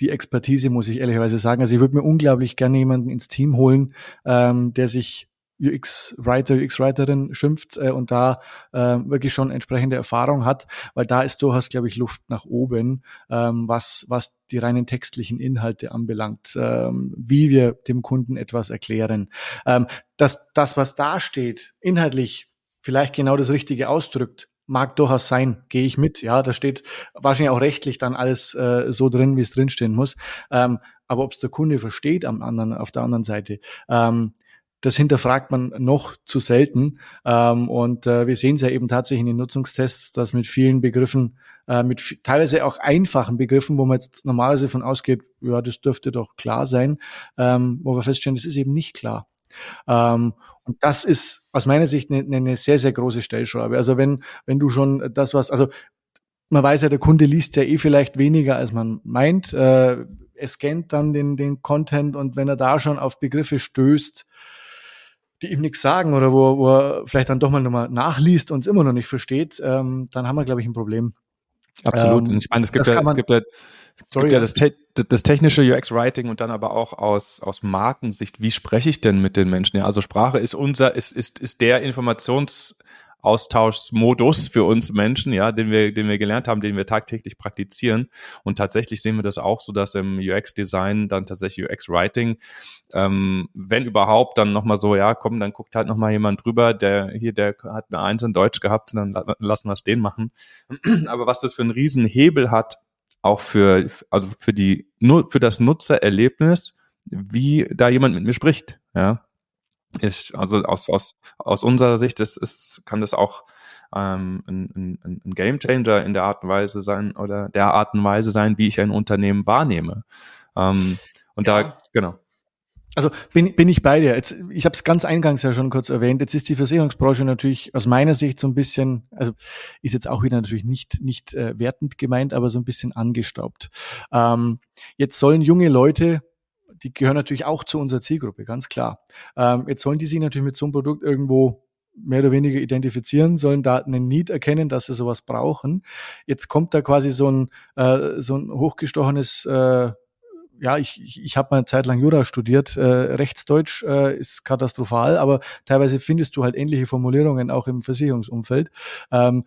die Expertise, muss ich ehrlicherweise sagen. Also ich würde mir unglaublich gerne jemanden ins Team holen, ähm, der sich UX-Writer, UX-Writerin schimpft äh, und da äh, wirklich schon entsprechende Erfahrung hat, weil da ist durchaus, glaube ich, Luft nach oben, ähm, was, was die reinen textlichen Inhalte anbelangt, ähm, wie wir dem Kunden etwas erklären. Ähm, dass das, was da steht, inhaltlich vielleicht genau das Richtige ausdrückt, mag durchaus sein, gehe ich mit. Ja, da steht wahrscheinlich auch rechtlich dann alles äh, so drin, wie es drinstehen muss. Ähm, aber ob es der Kunde versteht am anderen, auf der anderen Seite, ähm, das hinterfragt man noch zu selten. Ähm, und äh, wir sehen es ja eben tatsächlich in den Nutzungstests, dass mit vielen Begriffen, äh, mit teilweise auch einfachen Begriffen, wo man jetzt normalerweise von ausgeht, ja, das dürfte doch klar sein, ähm, wo wir feststellen, das ist eben nicht klar. Ähm, und das ist aus meiner Sicht eine, eine sehr, sehr große Stellschraube. Also wenn, wenn du schon das, was, also man weiß ja, der Kunde liest ja eh vielleicht weniger, als man meint. Äh, er scannt dann den, den Content und wenn er da schon auf Begriffe stößt, die ihm nichts sagen oder wo, wo er vielleicht dann doch mal nochmal nachliest und es immer noch nicht versteht, ähm, dann haben wir, glaube ich, ein Problem. Absolut. Ähm, ich meine, es gibt ja, es gibt ja, es gibt ja das, te das technische UX-Writing und dann aber auch aus, aus Markensicht, wie spreche ich denn mit den Menschen? Ja, also Sprache ist unser, ist, ist, ist der Informations- Austauschmodus für uns Menschen, ja, den wir, den wir gelernt haben, den wir tagtäglich praktizieren. Und tatsächlich sehen wir das auch so, dass im UX-Design dann tatsächlich UX-Writing, ähm, wenn überhaupt, dann nochmal so, ja, komm, dann guckt halt nochmal jemand drüber, der hier, der hat eine Eins in Deutsch gehabt, dann lassen wir es den machen. Aber was das für einen riesen Hebel hat, auch für, also für die, nur für das Nutzererlebnis, wie da jemand mit mir spricht, ja. Ich, also aus, aus, aus unserer Sicht ist, ist, kann das auch ähm, ein, ein, ein Game Changer in der Art und Weise sein oder der Art und Weise sein, wie ich ein Unternehmen wahrnehme. Ähm, und ja. da, genau. Also bin, bin ich bei dir. Jetzt, ich habe es ganz eingangs ja schon kurz erwähnt. Jetzt ist die Versicherungsbranche natürlich aus meiner Sicht so ein bisschen, also ist jetzt auch wieder natürlich nicht nicht äh, wertend gemeint, aber so ein bisschen angestaubt. Ähm, jetzt sollen junge Leute die gehören natürlich auch zu unserer Zielgruppe, ganz klar. Ähm, jetzt sollen die sich natürlich mit so einem Produkt irgendwo mehr oder weniger identifizieren, sollen da einen Need erkennen, dass sie sowas brauchen. Jetzt kommt da quasi so ein, äh, so ein hochgestochenes äh, ja, ich, ich, ich habe mal eine Zeit lang Jura studiert. Äh, Rechtsdeutsch äh, ist katastrophal, aber teilweise findest du halt ähnliche Formulierungen auch im Versicherungsumfeld. Ähm,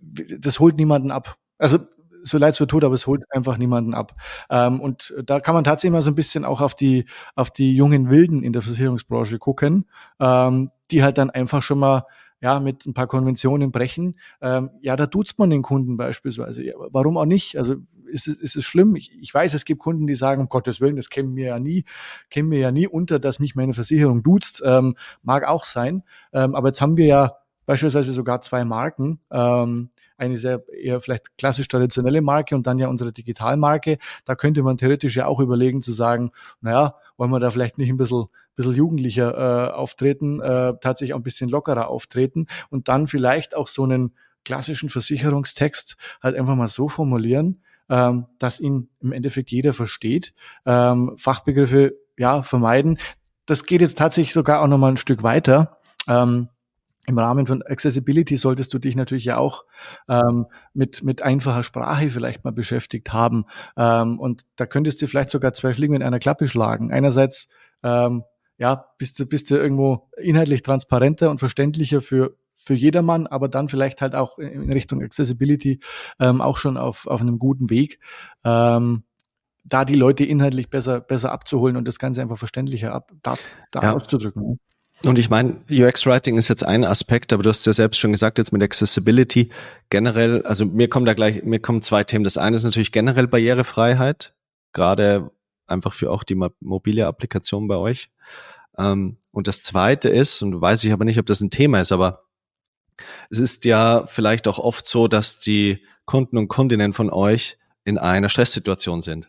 das holt niemanden ab. Also so leid es mir tut, aber es holt einfach niemanden ab. Ähm, und da kann man tatsächlich mal so ein bisschen auch auf die, auf die jungen Wilden in der Versicherungsbranche gucken, ähm, die halt dann einfach schon mal ja, mit ein paar Konventionen brechen. Ähm, ja, da duzt man den Kunden beispielsweise. Ja, warum auch nicht? Also ist, ist es schlimm? Ich, ich weiß, es gibt Kunden, die sagen, um Gottes Willen, das kennen wir ja nie, kennen wir ja nie unter, dass mich meine Versicherung duzt. Ähm, mag auch sein. Ähm, aber jetzt haben wir ja beispielsweise sogar zwei Marken, ähm, eine sehr eher vielleicht klassisch traditionelle Marke und dann ja unsere Digitalmarke. Da könnte man theoretisch ja auch überlegen zu sagen, naja, wollen wir da vielleicht nicht ein bisschen, bisschen jugendlicher äh, auftreten, äh, tatsächlich auch ein bisschen lockerer auftreten und dann vielleicht auch so einen klassischen Versicherungstext halt einfach mal so formulieren, ähm, dass ihn im Endeffekt jeder versteht. Ähm, Fachbegriffe ja vermeiden. Das geht jetzt tatsächlich sogar auch noch mal ein Stück weiter. Ähm, im Rahmen von Accessibility solltest du dich natürlich ja auch ähm, mit, mit einfacher Sprache vielleicht mal beschäftigt haben. Ähm, und da könntest du vielleicht sogar zwei Fliegen in einer Klappe schlagen. Einerseits, ähm, ja, bist du, bist du irgendwo inhaltlich transparenter und verständlicher für, für jedermann, aber dann vielleicht halt auch in Richtung Accessibility ähm, auch schon auf, auf einem guten Weg. Ähm, da die Leute inhaltlich besser, besser abzuholen und das Ganze einfach verständlicher ab, da, da ja. auszudrücken. Und ich meine, UX-Writing ist jetzt ein Aspekt, aber du hast ja selbst schon gesagt, jetzt mit Accessibility generell, also mir kommen da gleich, mir kommen zwei Themen. Das eine ist natürlich generell Barrierefreiheit, gerade einfach für auch die mobile Applikation bei euch. Ähm, und das zweite ist, und weiß ich aber nicht, ob das ein Thema ist, aber es ist ja vielleicht auch oft so, dass die Kunden und Kundinnen von euch in einer Stresssituation sind.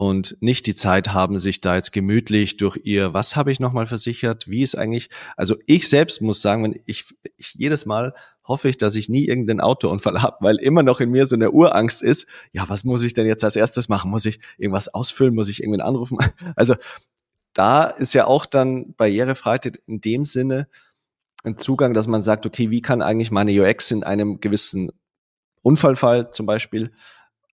und nicht die Zeit haben, sich da jetzt gemütlich durch ihr, was habe ich nochmal versichert, wie ist eigentlich, also ich selbst muss sagen, wenn ich, ich jedes Mal hoffe ich, dass ich nie irgendeinen Autounfall habe, weil immer noch in mir so eine Urangst ist, ja, was muss ich denn jetzt als erstes machen? Muss ich irgendwas ausfüllen? Muss ich irgendwen anrufen? Also da ist ja auch dann Barrierefreiheit in dem Sinne ein Zugang, dass man sagt, okay, wie kann eigentlich meine UX in einem gewissen Unfallfall zum Beispiel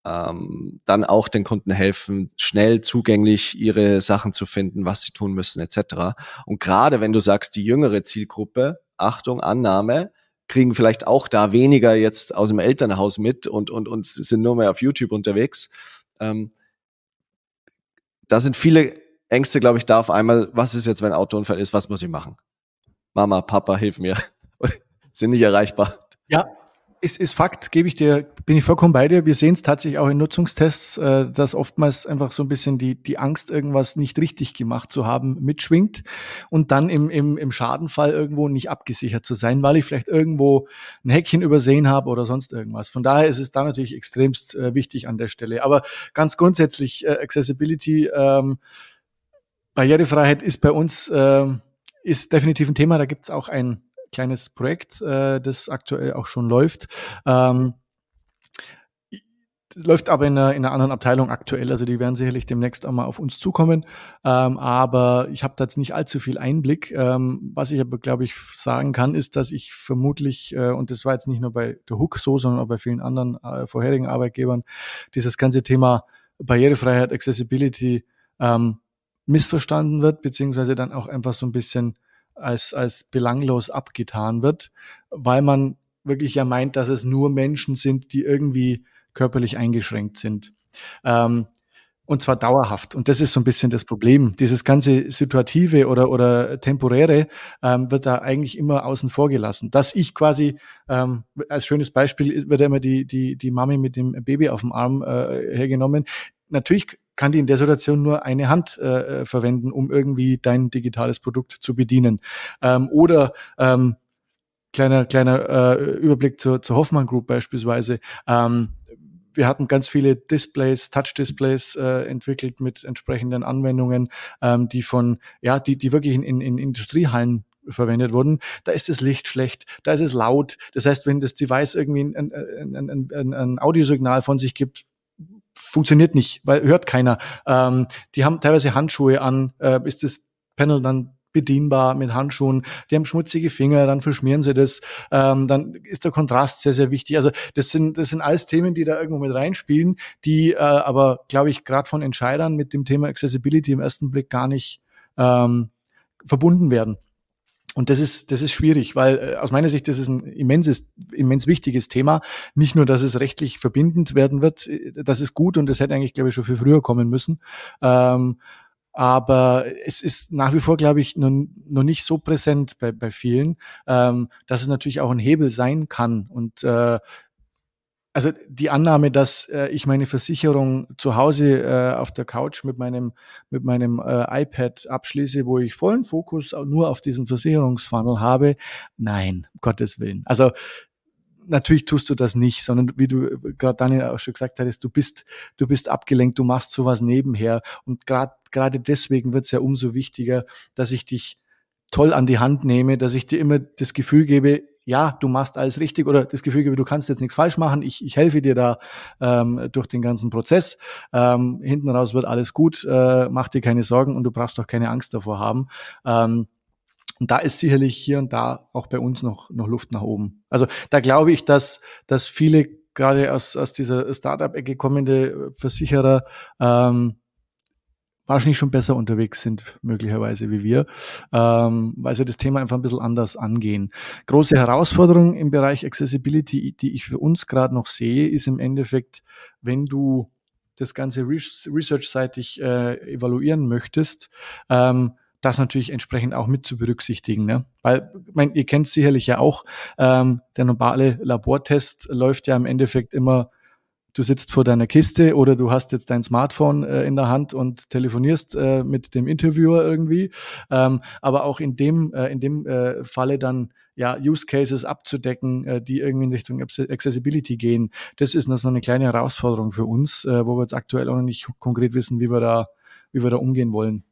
ähm, dann auch den Kunden helfen, schnell zugänglich ihre Sachen zu finden, was sie tun müssen, etc. Und gerade wenn du sagst, die jüngere Zielgruppe, Achtung, Annahme, kriegen vielleicht auch da weniger jetzt aus dem Elternhaus mit und, und, und sind nur mehr auf YouTube unterwegs. Ähm, da sind viele Ängste, glaube ich, da auf einmal, was ist jetzt, wenn ein Autounfall ist, was muss ich machen? Mama, Papa, hilf mir. sind nicht erreichbar. Ja, ist, ist Fakt, gebe ich dir, bin ich vollkommen bei dir. Wir sehen es tatsächlich auch in Nutzungstests, äh, dass oftmals einfach so ein bisschen die, die Angst, irgendwas nicht richtig gemacht zu haben, mitschwingt und dann im, im, im Schadenfall irgendwo nicht abgesichert zu sein, weil ich vielleicht irgendwo ein Häkchen übersehen habe oder sonst irgendwas. Von daher ist es da natürlich extremst äh, wichtig an der Stelle. Aber ganz grundsätzlich, äh, Accessibility, ähm, Barrierefreiheit ist bei uns, äh, ist definitiv ein Thema. Da gibt es auch ein kleines Projekt, äh, das aktuell auch schon läuft. Ähm, läuft aber in einer, in einer anderen Abteilung aktuell, also die werden sicherlich demnächst auch mal auf uns zukommen. Ähm, aber ich habe da jetzt nicht allzu viel Einblick. Ähm, was ich aber, glaube ich, sagen kann, ist, dass ich vermutlich, äh, und das war jetzt nicht nur bei der Hook so, sondern auch bei vielen anderen äh, vorherigen Arbeitgebern, dieses ganze Thema Barrierefreiheit, Accessibility ähm, missverstanden wird, beziehungsweise dann auch einfach so ein bisschen als, als belanglos abgetan wird, weil man wirklich ja meint, dass es nur Menschen sind, die irgendwie körperlich eingeschränkt sind. Ähm, und zwar dauerhaft. Und das ist so ein bisschen das Problem. Dieses ganze Situative oder, oder Temporäre ähm, wird da eigentlich immer außen vor gelassen. Dass ich quasi, ähm, als schönes Beispiel wird immer die, die, die Mami mit dem Baby auf dem Arm äh, hergenommen. Natürlich kann die in der Situation nur eine Hand äh, verwenden, um irgendwie dein digitales Produkt zu bedienen. Ähm, oder ähm, kleiner kleiner äh, Überblick zur, zur Hoffmann Group beispielsweise. Ähm, wir hatten ganz viele Displays, Touch-Displays äh, entwickelt mit entsprechenden Anwendungen, ähm, die von, ja, die, die wirklich in, in, in Industriehallen verwendet wurden, da ist das Licht schlecht, da ist es laut. Das heißt, wenn das Device irgendwie ein, ein, ein, ein Audiosignal von sich gibt, funktioniert nicht, weil hört keiner. Ähm, die haben teilweise Handschuhe an, äh, ist das Panel dann bedienbar mit Handschuhen, die haben schmutzige Finger, dann verschmieren sie das, ähm, dann ist der Kontrast sehr, sehr wichtig. Also das sind, das sind alles Themen, die da irgendwo mit reinspielen, die äh, aber, glaube ich, gerade von Entscheidern mit dem Thema Accessibility im ersten Blick gar nicht ähm, verbunden werden. Und das ist, das ist schwierig, weil äh, aus meiner Sicht das ist ein immenses, immens wichtiges Thema. Nicht nur, dass es rechtlich verbindend werden wird, äh, das ist gut und das hätte eigentlich, glaube ich, schon viel früher kommen müssen. Ähm, aber es ist nach wie vor, glaube ich, noch, noch nicht so präsent bei, bei vielen, ähm, dass es natürlich auch ein Hebel sein kann. Und äh, also die Annahme, dass äh, ich meine Versicherung zu Hause äh, auf der Couch mit meinem mit meinem äh, iPad abschließe, wo ich vollen Fokus nur auf diesen Versicherungsfunnel habe, nein, um Gottes Willen. Also natürlich tust du das nicht, sondern wie du gerade Daniel auch schon gesagt hattest, du bist du bist abgelenkt, du machst sowas nebenher und gerade gerade deswegen wird es ja umso wichtiger, dass ich dich toll an die Hand nehme, dass ich dir immer das Gefühl gebe, ja, du machst alles richtig oder das Gefühl gebe, du kannst jetzt nichts falsch machen, ich, ich helfe dir da ähm, durch den ganzen Prozess. Ähm, hinten raus wird alles gut, äh, mach dir keine Sorgen und du brauchst doch keine Angst davor haben. Ähm, und da ist sicherlich hier und da auch bei uns noch, noch Luft nach oben. Also da glaube ich, dass, dass viele gerade aus, aus dieser Startup-Ecke kommende Versicherer ähm, wahrscheinlich schon besser unterwegs sind, möglicherweise wie wir, ähm, weil sie das Thema einfach ein bisschen anders angehen. Große Herausforderung im Bereich Accessibility, die ich für uns gerade noch sehe, ist im Endeffekt, wenn du das Ganze research-seitig äh, evaluieren möchtest, ähm, das natürlich entsprechend auch mit zu berücksichtigen. Ne? Weil, ich mein, ihr kennt sicherlich ja auch, ähm, der normale Labortest läuft ja im Endeffekt immer du sitzt vor deiner Kiste oder du hast jetzt dein Smartphone äh, in der Hand und telefonierst äh, mit dem Interviewer irgendwie. Ähm, aber auch in dem, äh, in dem äh, Falle dann ja, Use Cases abzudecken, äh, die irgendwie in Richtung Accessibility gehen. Das ist noch so eine kleine Herausforderung für uns, äh, wo wir jetzt aktuell auch noch nicht konkret wissen, wie wir da, wie wir da umgehen wollen.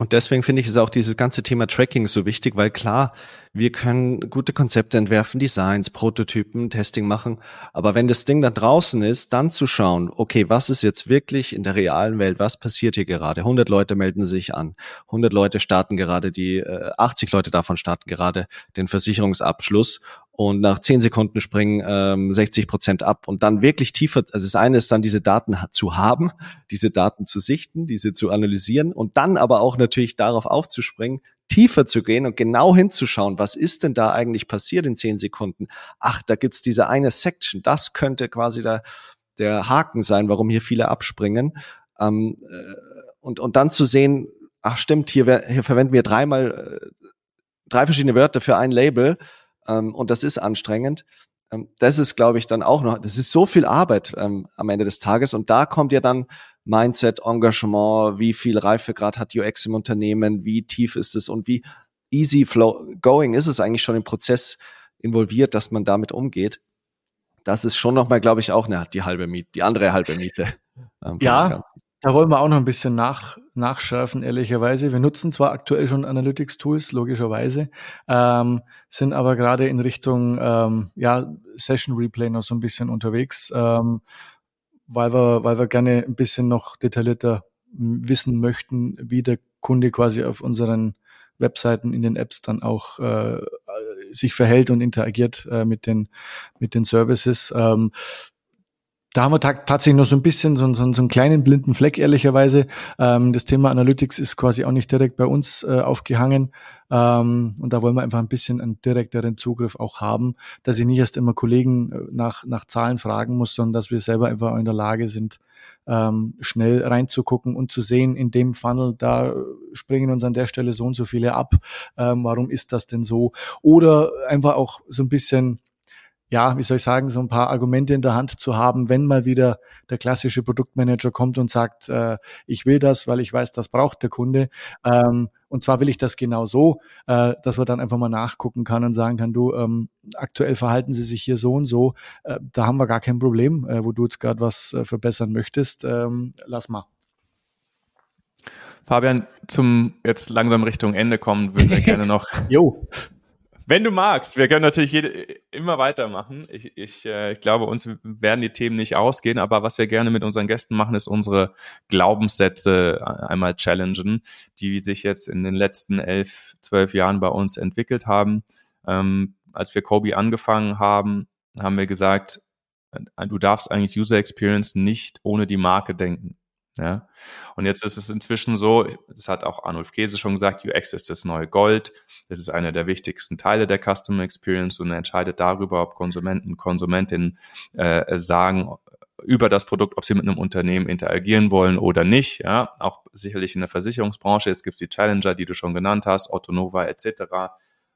Und deswegen finde ich es auch dieses ganze Thema Tracking so wichtig, weil klar, wir können gute Konzepte entwerfen, Designs, Prototypen, Testing machen. Aber wenn das Ding da draußen ist, dann zu schauen, okay, was ist jetzt wirklich in der realen Welt? Was passiert hier gerade? 100 Leute melden sich an. 100 Leute starten gerade die, äh, 80 Leute davon starten gerade den Versicherungsabschluss und nach 10 Sekunden springen ähm, 60 Prozent ab und dann wirklich tiefer, also das eine ist dann diese Daten zu haben, diese Daten zu sichten, diese zu analysieren und dann aber auch natürlich darauf aufzuspringen, tiefer zu gehen und genau hinzuschauen, was ist denn da eigentlich passiert in zehn Sekunden? Ach, da gibt's diese eine Section, das könnte quasi der, der Haken sein, warum hier viele abspringen. Ähm, äh, und, und dann zu sehen, ach stimmt, hier, hier verwenden wir dreimal äh, drei verschiedene Wörter für ein Label ähm, und das ist anstrengend. Ähm, das ist, glaube ich, dann auch noch, das ist so viel Arbeit ähm, am Ende des Tages und da kommt ja dann Mindset, Engagement, wie viel Reifegrad hat UX im Unternehmen, wie tief ist es und wie easy flow going ist es eigentlich schon im Prozess involviert, dass man damit umgeht. Das ist schon nochmal, glaube ich, auch eine, die halbe Miete, die andere halbe Miete. Ähm, ja, da wollen wir auch noch ein bisschen nach, nachschärfen, ehrlicherweise. Wir nutzen zwar aktuell schon Analytics-Tools, logischerweise, ähm, sind aber gerade in Richtung ähm, ja, Session Replay noch so ein bisschen unterwegs, ähm, weil wir, weil wir gerne ein bisschen noch detaillierter wissen möchten, wie der Kunde quasi auf unseren Webseiten in den Apps dann auch äh, sich verhält und interagiert äh, mit den mit den Services. Ähm, da haben wir tatsächlich noch so ein bisschen so, so, so einen kleinen blinden Fleck, ehrlicherweise. Ähm, das Thema Analytics ist quasi auch nicht direkt bei uns äh, aufgehangen. Ähm, und da wollen wir einfach ein bisschen einen direkteren Zugriff auch haben, dass ich nicht erst immer Kollegen äh, nach, nach Zahlen fragen muss, sondern dass wir selber einfach in der Lage sind, ähm, schnell reinzugucken und zu sehen, in dem Funnel, da springen uns an der Stelle so und so viele ab. Ähm, warum ist das denn so? Oder einfach auch so ein bisschen ja, wie soll ich sagen, so ein paar Argumente in der Hand zu haben, wenn mal wieder der klassische Produktmanager kommt und sagt, äh, ich will das, weil ich weiß, das braucht der Kunde. Ähm, und zwar will ich das genau so, äh, dass man dann einfach mal nachgucken kann und sagen kann, du, ähm, aktuell verhalten sie sich hier so und so, äh, da haben wir gar kein Problem, äh, wo du jetzt gerade was äh, verbessern möchtest. Ähm, lass mal. Fabian, zum jetzt langsam Richtung Ende kommen, würden wir gerne noch jo. Wenn du magst, wir können natürlich jede, immer weitermachen. Ich, ich, äh, ich glaube, uns werden die Themen nicht ausgehen, aber was wir gerne mit unseren Gästen machen, ist unsere Glaubenssätze einmal challengen, die sich jetzt in den letzten elf, zwölf Jahren bei uns entwickelt haben. Ähm, als wir Kobe angefangen haben, haben wir gesagt, äh, du darfst eigentlich User Experience nicht ohne die Marke denken. Ja. Und jetzt ist es inzwischen so, das hat auch Arnulf Käse schon gesagt, UX ist das neue Gold. Das ist einer der wichtigsten Teile der Customer Experience und entscheidet darüber, ob Konsumenten, Konsumentinnen äh, sagen über das Produkt, ob sie mit einem Unternehmen interagieren wollen oder nicht. Ja, auch sicherlich in der Versicherungsbranche. Jetzt gibt es die Challenger, die du schon genannt hast, Autonova etc.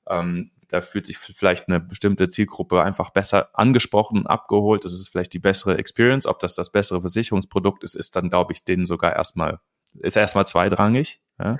Ähm, da fühlt sich vielleicht eine bestimmte Zielgruppe einfach besser angesprochen und abgeholt. Das ist vielleicht die bessere Experience. Ob das das bessere Versicherungsprodukt ist, ist dann, glaube ich, denen sogar erstmal, ist erstmal zweitrangig. Ja.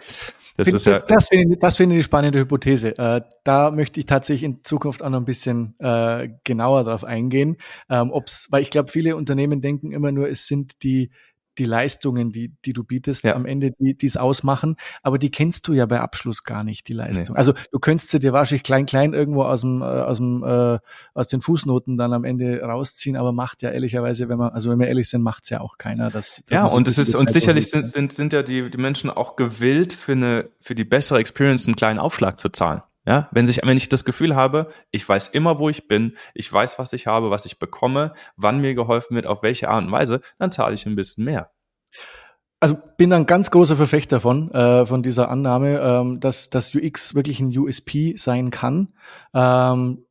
Das, das, ist ja, das, finde ich, das finde ich die spannende Hypothese. Äh, da möchte ich tatsächlich in Zukunft auch noch ein bisschen äh, genauer drauf eingehen. Ähm, ob's, weil ich glaube, viele Unternehmen denken immer nur, es sind die die Leistungen, die, die du bietest, ja. am Ende, die es ausmachen. Aber die kennst du ja bei Abschluss gar nicht, die Leistung. Nee. Also du könntest sie dir wahrscheinlich klein, klein irgendwo aus dem, äh, aus dem, äh, aus den Fußnoten dann am Ende rausziehen, aber macht ja ehrlicherweise, wenn man, also wenn wir ehrlich sind, macht's ja auch keiner. Das, ja, und es ist, und sicherlich sind, sind, sind ja die, die Menschen auch gewillt, für eine, für die bessere Experience einen kleinen Aufschlag zu zahlen. Ja, wenn sich, wenn ich das Gefühl habe, ich weiß immer, wo ich bin, ich weiß, was ich habe, was ich bekomme, wann mir geholfen wird, auf welche Art und Weise, dann zahle ich ein bisschen mehr. Also bin ein ganz großer Verfechter von, äh, von dieser Annahme, ähm, dass dass UX wirklich ein USP sein kann. Ähm,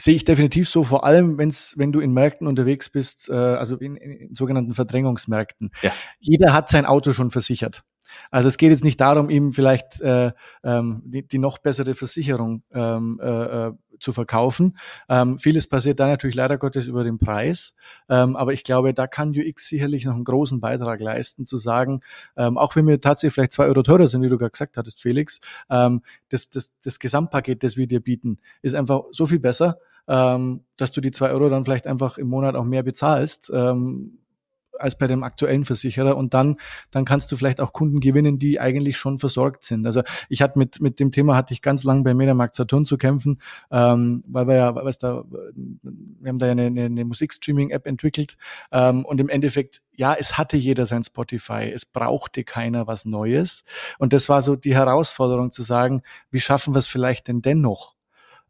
sehe ich definitiv so, vor allem wenn's, wenn du in Märkten unterwegs bist, äh, also in, in sogenannten Verdrängungsmärkten. Ja. Jeder hat sein Auto schon versichert. Also es geht jetzt nicht darum, ihm vielleicht äh, ähm, die, die noch bessere Versicherung ähm, äh, äh zu verkaufen. Ähm, vieles passiert da natürlich leider Gottes über den Preis, ähm, aber ich glaube, da kann UX sicherlich noch einen großen Beitrag leisten, zu sagen, ähm, auch wenn wir tatsächlich vielleicht zwei Euro teurer sind, wie du gerade gesagt hattest, Felix, ähm, das, das, das Gesamtpaket, das wir dir bieten, ist einfach so viel besser, ähm, dass du die zwei Euro dann vielleicht einfach im Monat auch mehr bezahlst. Ähm, als bei dem aktuellen Versicherer und dann dann kannst du vielleicht auch Kunden gewinnen, die eigentlich schon versorgt sind. Also ich hatte mit mit dem Thema hatte ich ganz lang bei Mediamarkt Saturn zu kämpfen, ähm, weil wir ja was da wir haben da ja eine, eine, eine Musikstreaming App entwickelt ähm, und im Endeffekt ja, es hatte jeder sein Spotify, es brauchte keiner was Neues und das war so die Herausforderung zu sagen, wie schaffen wir es vielleicht denn dennoch?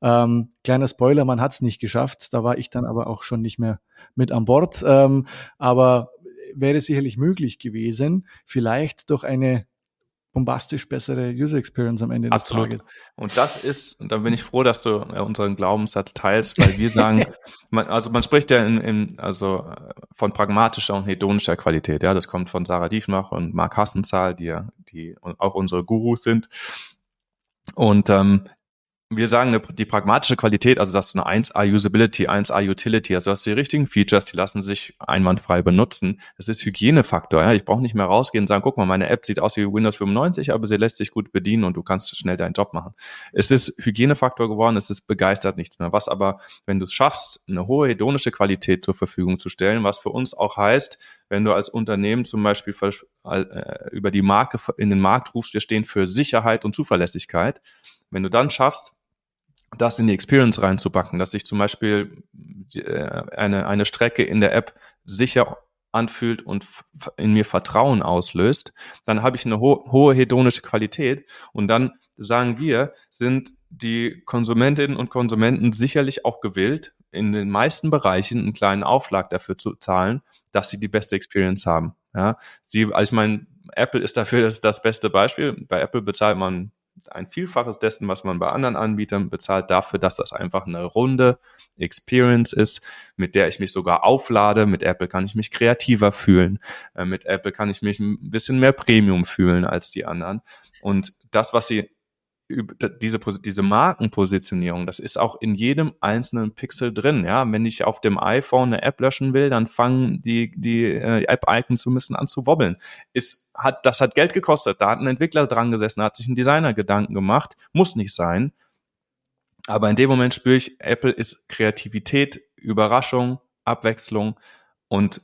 Ähm, kleiner Spoiler, man hat es nicht geschafft. Da war ich dann aber auch schon nicht mehr mit an Bord. Ähm, aber wäre sicherlich möglich gewesen, vielleicht durch eine bombastisch bessere User Experience am Ende des Absolut. Tages. Und das ist, und da bin ich froh, dass du äh, unseren Glaubenssatz teilst, weil wir sagen, man, also man spricht ja in, in, also äh, von pragmatischer und hedonischer Qualität. Ja, das kommt von Sarah Diefmach und Mark Hassenzahl, die ja, die auch unsere Gurus sind. Und ähm, wir sagen, die pragmatische Qualität, also dass du eine 1A Usability, 1A Utility, also hast du die richtigen Features, die lassen sich einwandfrei benutzen. Das ist Hygienefaktor. Ja? Ich brauche nicht mehr rausgehen und sagen, guck mal, meine App sieht aus wie Windows 95, aber sie lässt sich gut bedienen und du kannst schnell deinen Job machen. Es ist Hygienefaktor geworden, es ist begeistert nichts mehr. Was aber, wenn du es schaffst, eine hohe hedonische Qualität zur Verfügung zu stellen, was für uns auch heißt, wenn du als Unternehmen zum Beispiel äh, über die Marke in den Markt rufst, wir stehen für Sicherheit und Zuverlässigkeit. Wenn du dann schaffst, das in die Experience reinzubacken, dass sich zum Beispiel äh, eine, eine Strecke in der App sicher anfühlt und in mir Vertrauen auslöst, dann habe ich eine ho hohe hedonische Qualität und dann sagen wir, sind die Konsumentinnen und Konsumenten sicherlich auch gewillt, in den meisten Bereichen einen kleinen Aufschlag dafür zu zahlen, dass sie die beste Experience haben. Ja, sie, also ich meine, Apple ist dafür das, das beste Beispiel. Bei Apple bezahlt man ein Vielfaches dessen, was man bei anderen Anbietern bezahlt, dafür, dass das einfach eine runde Experience ist, mit der ich mich sogar auflade. Mit Apple kann ich mich kreativer fühlen. Äh, mit Apple kann ich mich ein bisschen mehr Premium fühlen als die anderen. Und das, was sie diese, diese Markenpositionierung, das ist auch in jedem einzelnen Pixel drin. Ja, wenn ich auf dem iPhone eine App löschen will, dann fangen die, die äh, App-Icons so ein bisschen an zu wobbeln. Ist, hat, das hat Geld gekostet. Da hat ein Entwickler dran gesessen, hat sich ein Designer Gedanken gemacht. Muss nicht sein. Aber in dem Moment spüre ich, Apple ist Kreativität, Überraschung, Abwechslung und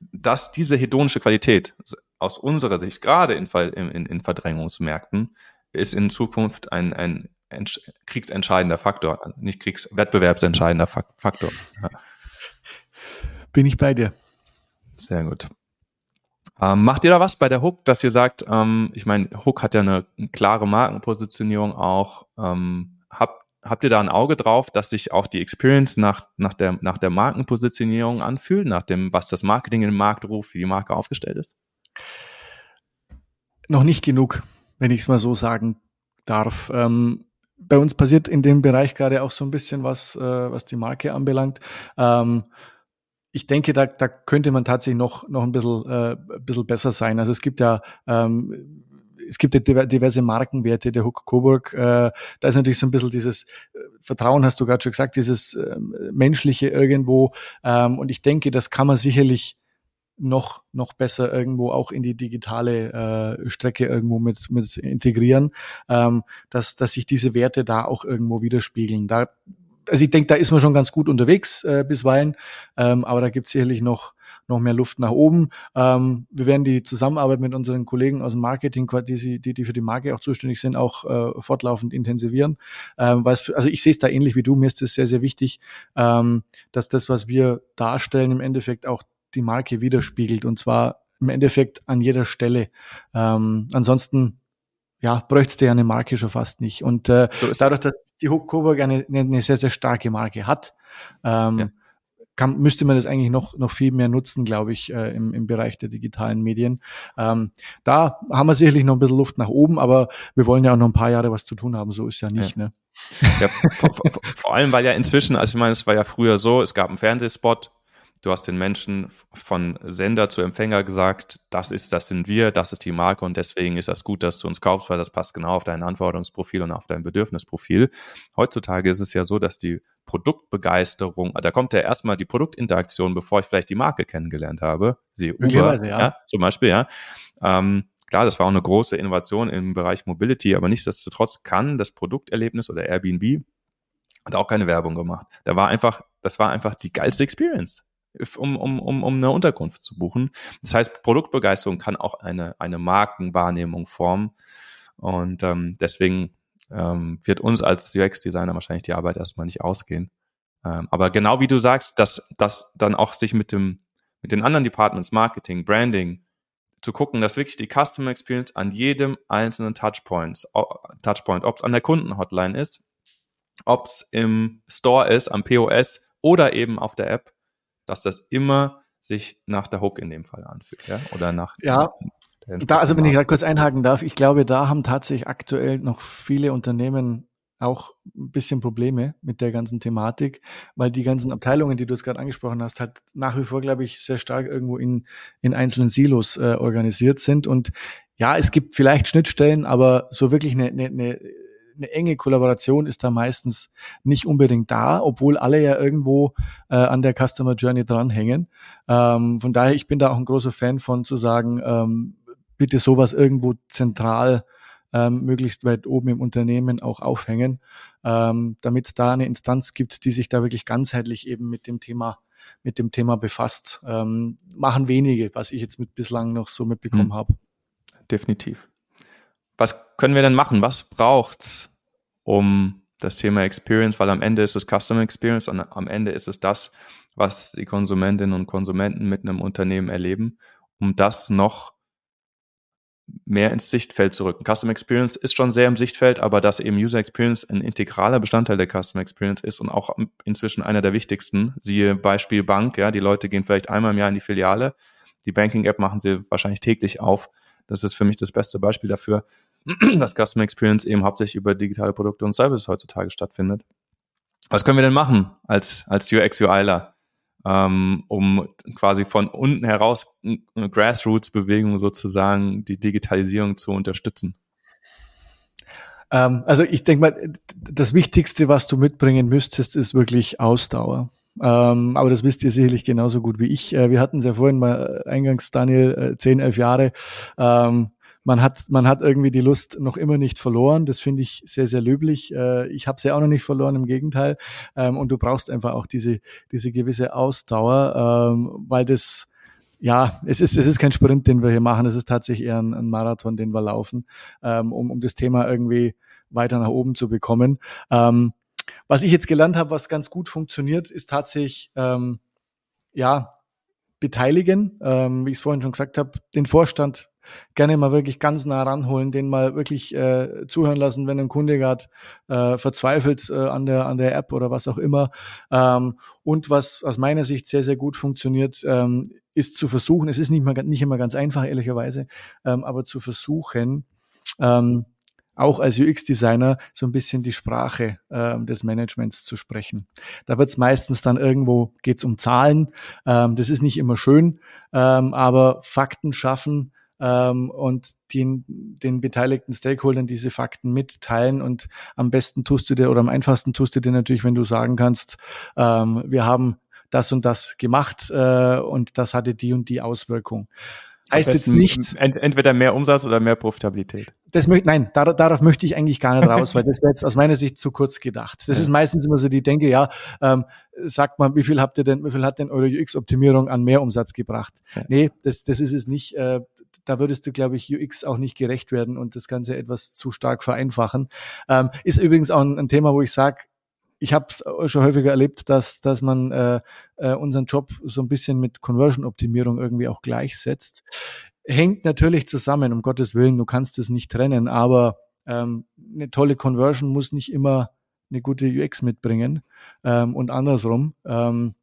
dass diese hedonische Qualität aus unserer Sicht, gerade in, in, in Verdrängungsmärkten, ist in Zukunft ein, ein kriegsentscheidender Faktor, nicht kriegswettbewerbsentscheidender Faktor. Ja. Bin ich bei dir. Sehr gut. Ähm, macht ihr da was bei der Hook, dass ihr sagt, ähm, ich meine, Hook hat ja eine, eine klare Markenpositionierung auch. Ähm, habt, habt ihr da ein Auge drauf, dass sich auch die Experience nach, nach, der, nach der Markenpositionierung anfühlt, nach dem, was das Marketing in den Markt ruft, wie die Marke aufgestellt ist? Noch nicht genug wenn ich es mal so sagen darf. Ähm, bei uns passiert in dem Bereich gerade auch so ein bisschen was, äh, was die Marke anbelangt. Ähm, ich denke, da, da könnte man tatsächlich noch, noch ein bisschen, äh, ein bisschen besser sein. Also es gibt ja ähm, es gibt ja diverse Markenwerte der Hook Coburg. Äh, da ist natürlich so ein bisschen dieses äh, Vertrauen, hast du gerade schon gesagt, dieses äh, menschliche irgendwo. Ähm, und ich denke, das kann man sicherlich noch, noch besser irgendwo auch in die digitale äh, Strecke irgendwo mit, mit integrieren, ähm, dass, dass sich diese Werte da auch irgendwo widerspiegeln. Da, also ich denke, da ist man schon ganz gut unterwegs äh, bisweilen, ähm, aber da gibt es sicherlich noch, noch mehr Luft nach oben. Ähm, wir werden die Zusammenarbeit mit unseren Kollegen aus dem Marketing, die, die, die für die Marke auch zuständig sind, auch äh, fortlaufend intensivieren. Ähm, was, also ich sehe es da ähnlich wie du, mir ist es sehr, sehr wichtig, ähm, dass das, was wir darstellen, im Endeffekt auch die Marke widerspiegelt und zwar im Endeffekt an jeder Stelle. Ähm, ansonsten ja, bräuchte ja eine Marke schon fast nicht. Und äh, so dadurch, dass die Hook Coburg eine, eine sehr, sehr starke Marke hat, ähm, ja. kann, müsste man das eigentlich noch, noch viel mehr nutzen, glaube ich, äh, im, im Bereich der digitalen Medien. Ähm, da haben wir sicherlich noch ein bisschen Luft nach oben, aber wir wollen ja auch noch ein paar Jahre was zu tun haben, so ist ja nicht. Ja. Ne? Ja, vor, vor, vor allem, weil ja inzwischen, also ich meine, es war ja früher so, es gab einen Fernsehspot, Du hast den Menschen von Sender zu Empfänger gesagt, das ist, das sind wir, das ist die Marke und deswegen ist das gut, dass du uns kaufst, weil das passt genau auf dein Anforderungsprofil und auf dein Bedürfnisprofil. Heutzutage ist es ja so, dass die Produktbegeisterung, da kommt ja erstmal die Produktinteraktion, bevor ich vielleicht die Marke kennengelernt habe. Sie Uber, ja. ja. zum Beispiel, ja. Ähm, klar, das war auch eine große Innovation im Bereich Mobility, aber nichtsdestotrotz kann das Produkterlebnis oder Airbnb hat auch keine Werbung gemacht. Da war einfach, das war einfach die geilste Experience um, um, um, um eine Unterkunft zu buchen. Das heißt, Produktbegeisterung kann auch eine, eine Markenwahrnehmung formen. Und ähm, deswegen ähm, wird uns als UX-Designer wahrscheinlich die Arbeit erstmal nicht ausgehen. Ähm, aber genau wie du sagst, dass, dass dann auch sich mit dem, mit den anderen Departments, Marketing, Branding, zu gucken, dass wirklich die Customer Experience an jedem einzelnen Touchpoint, Touchpoint, ob es an der Kundenhotline ist, ob es im Store ist, am POS oder eben auf der App, dass das immer sich nach der Hook in dem Fall anfühlt, ja? Oder nach ja. Da, also wenn ich gerade kurz einhaken darf, ich glaube, da haben tatsächlich aktuell noch viele Unternehmen auch ein bisschen Probleme mit der ganzen Thematik, weil die ganzen Abteilungen, die du jetzt gerade angesprochen hast, halt nach wie vor, glaube ich, sehr stark irgendwo in, in einzelnen Silos äh, organisiert sind. Und ja, es gibt vielleicht Schnittstellen, aber so wirklich eine, eine, eine eine enge Kollaboration ist da meistens nicht unbedingt da, obwohl alle ja irgendwo äh, an der Customer Journey dranhängen. Ähm, von daher, ich bin da auch ein großer Fan von zu sagen, ähm, bitte sowas irgendwo zentral ähm, möglichst weit oben im Unternehmen auch aufhängen, ähm, damit es da eine Instanz gibt, die sich da wirklich ganzheitlich eben mit dem Thema mit dem Thema befasst. Ähm, machen wenige, was ich jetzt mit bislang noch so mitbekommen hm. habe. Definitiv was können wir denn machen? Was braucht's, um das Thema Experience, weil am Ende ist es Customer Experience und am Ende ist es das, was die Konsumentinnen und Konsumenten mit einem Unternehmen erleben, um das noch mehr ins Sichtfeld zu rücken. Customer Experience ist schon sehr im Sichtfeld, aber dass eben User Experience ein integraler Bestandteil der Customer Experience ist und auch inzwischen einer der wichtigsten. Siehe Beispiel Bank, ja, die Leute gehen vielleicht einmal im Jahr in die Filiale. Die Banking App machen sie wahrscheinlich täglich auf. Das ist für mich das beste Beispiel dafür, dass Customer Experience eben hauptsächlich über digitale Produkte und Services heutzutage stattfindet. Was können wir denn machen als, als UX-UIler, ähm, um quasi von unten heraus eine Grassroots-Bewegung sozusagen die Digitalisierung zu unterstützen? Ähm, also ich denke mal, das Wichtigste, was du mitbringen müsstest, ist wirklich Ausdauer. Ähm, aber das wisst ihr sicherlich genauso gut wie ich. Äh, wir hatten es ja vorhin mal äh, eingangs, Daniel, äh, 10, 11 Jahre. Ähm, man hat, man hat irgendwie die Lust noch immer nicht verloren. Das finde ich sehr, sehr löblich. Äh, ich habe sie auch noch nicht verloren, im Gegenteil. Ähm, und du brauchst einfach auch diese, diese gewisse Ausdauer, ähm, weil das, ja, es ist, es ist kein Sprint, den wir hier machen. Es ist tatsächlich eher ein, Marathon, den wir laufen, ähm, um, um das Thema irgendwie weiter nach oben zu bekommen. Was ich jetzt gelernt habe, was ganz gut funktioniert, ist tatsächlich, ja, beteiligen, ähm, wie ich es vorhin schon gesagt habe, den Vorstand gerne mal wirklich ganz nah ranholen, den mal wirklich äh, zuhören lassen, wenn ein Kunde gerade äh, verzweifelt äh, an der an der App oder was auch immer. Ähm, und was aus meiner Sicht sehr sehr gut funktioniert, ähm, ist zu versuchen. Es ist nicht mal nicht immer ganz einfach ehrlicherweise, ähm, aber zu versuchen. Ähm, auch als UX-Designer so ein bisschen die Sprache äh, des Managements zu sprechen. Da wird es meistens dann irgendwo, geht es um Zahlen. Ähm, das ist nicht immer schön, ähm, aber Fakten schaffen ähm, und den, den beteiligten Stakeholdern diese Fakten mitteilen. Und am besten tust du dir oder am einfachsten tust du dir natürlich, wenn du sagen kannst, ähm, wir haben das und das gemacht äh, und das hatte die und die Auswirkung. Heißt jetzt nicht. Entweder mehr Umsatz oder mehr Profitabilität. Das möchte, nein, dar, darauf möchte ich eigentlich gar nicht raus, weil das wäre jetzt aus meiner Sicht zu kurz gedacht. Das ja. ist meistens immer so die Denke, ja, ähm, sagt mal, wie viel habt ihr denn, wie viel hat denn eure UX-Optimierung an Mehrumsatz gebracht? Ja. Nee, das, das ist es nicht. Äh, da würdest du, glaube ich, UX auch nicht gerecht werden und das Ganze etwas zu stark vereinfachen. Ähm, ist übrigens auch ein, ein Thema, wo ich sage, ich habe es schon häufiger erlebt, dass, dass man äh, äh, unseren Job so ein bisschen mit Conversion-Optimierung irgendwie auch gleichsetzt. Hängt natürlich zusammen, um Gottes Willen, du kannst es nicht trennen, aber ähm, eine tolle Conversion muss nicht immer eine gute UX mitbringen ähm, und andersrum. Ähm,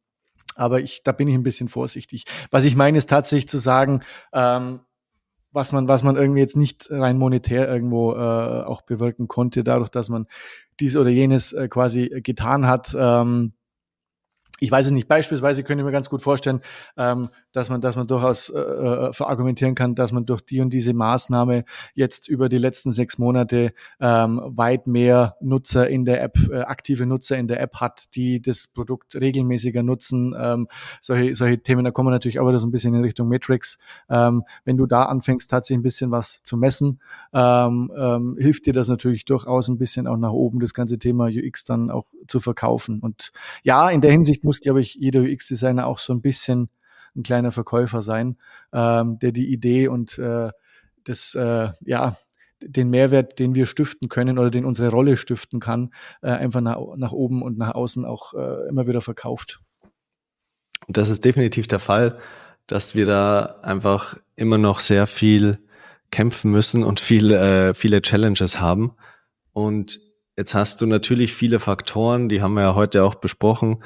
aber ich, da bin ich ein bisschen vorsichtig. Was ich meine, ist tatsächlich zu sagen, ähm, was man, was man irgendwie jetzt nicht rein monetär irgendwo äh, auch bewirken konnte, dadurch, dass man dies oder jenes äh, quasi getan hat. Ähm, ich weiß es nicht, beispielsweise könnte ich mir ganz gut vorstellen, ähm, dass man, dass man durchaus äh, äh, verargumentieren kann, dass man durch die und diese Maßnahme jetzt über die letzten sechs Monate ähm, weit mehr Nutzer in der App, äh, aktive Nutzer in der App hat, die das Produkt regelmäßiger nutzen. Ähm, solche, solche Themen, da kommen wir natürlich auch wieder so ein bisschen in Richtung Metrics. Ähm, wenn du da anfängst, tatsächlich ein bisschen was zu messen, ähm, ähm, hilft dir das natürlich durchaus ein bisschen auch nach oben, das ganze Thema UX dann auch zu verkaufen. Und ja, in der Hinsicht muss, glaube ich, jeder UX-Designer auch so ein bisschen ein kleiner Verkäufer sein, ähm, der die Idee und äh, das, äh, ja, den Mehrwert, den wir stiften können oder den unsere Rolle stiften kann, äh, einfach nach, nach oben und nach außen auch äh, immer wieder verkauft. Das ist definitiv der Fall, dass wir da einfach immer noch sehr viel kämpfen müssen und viel, äh, viele Challenges haben. Und jetzt hast du natürlich viele Faktoren, die haben wir ja heute auch besprochen,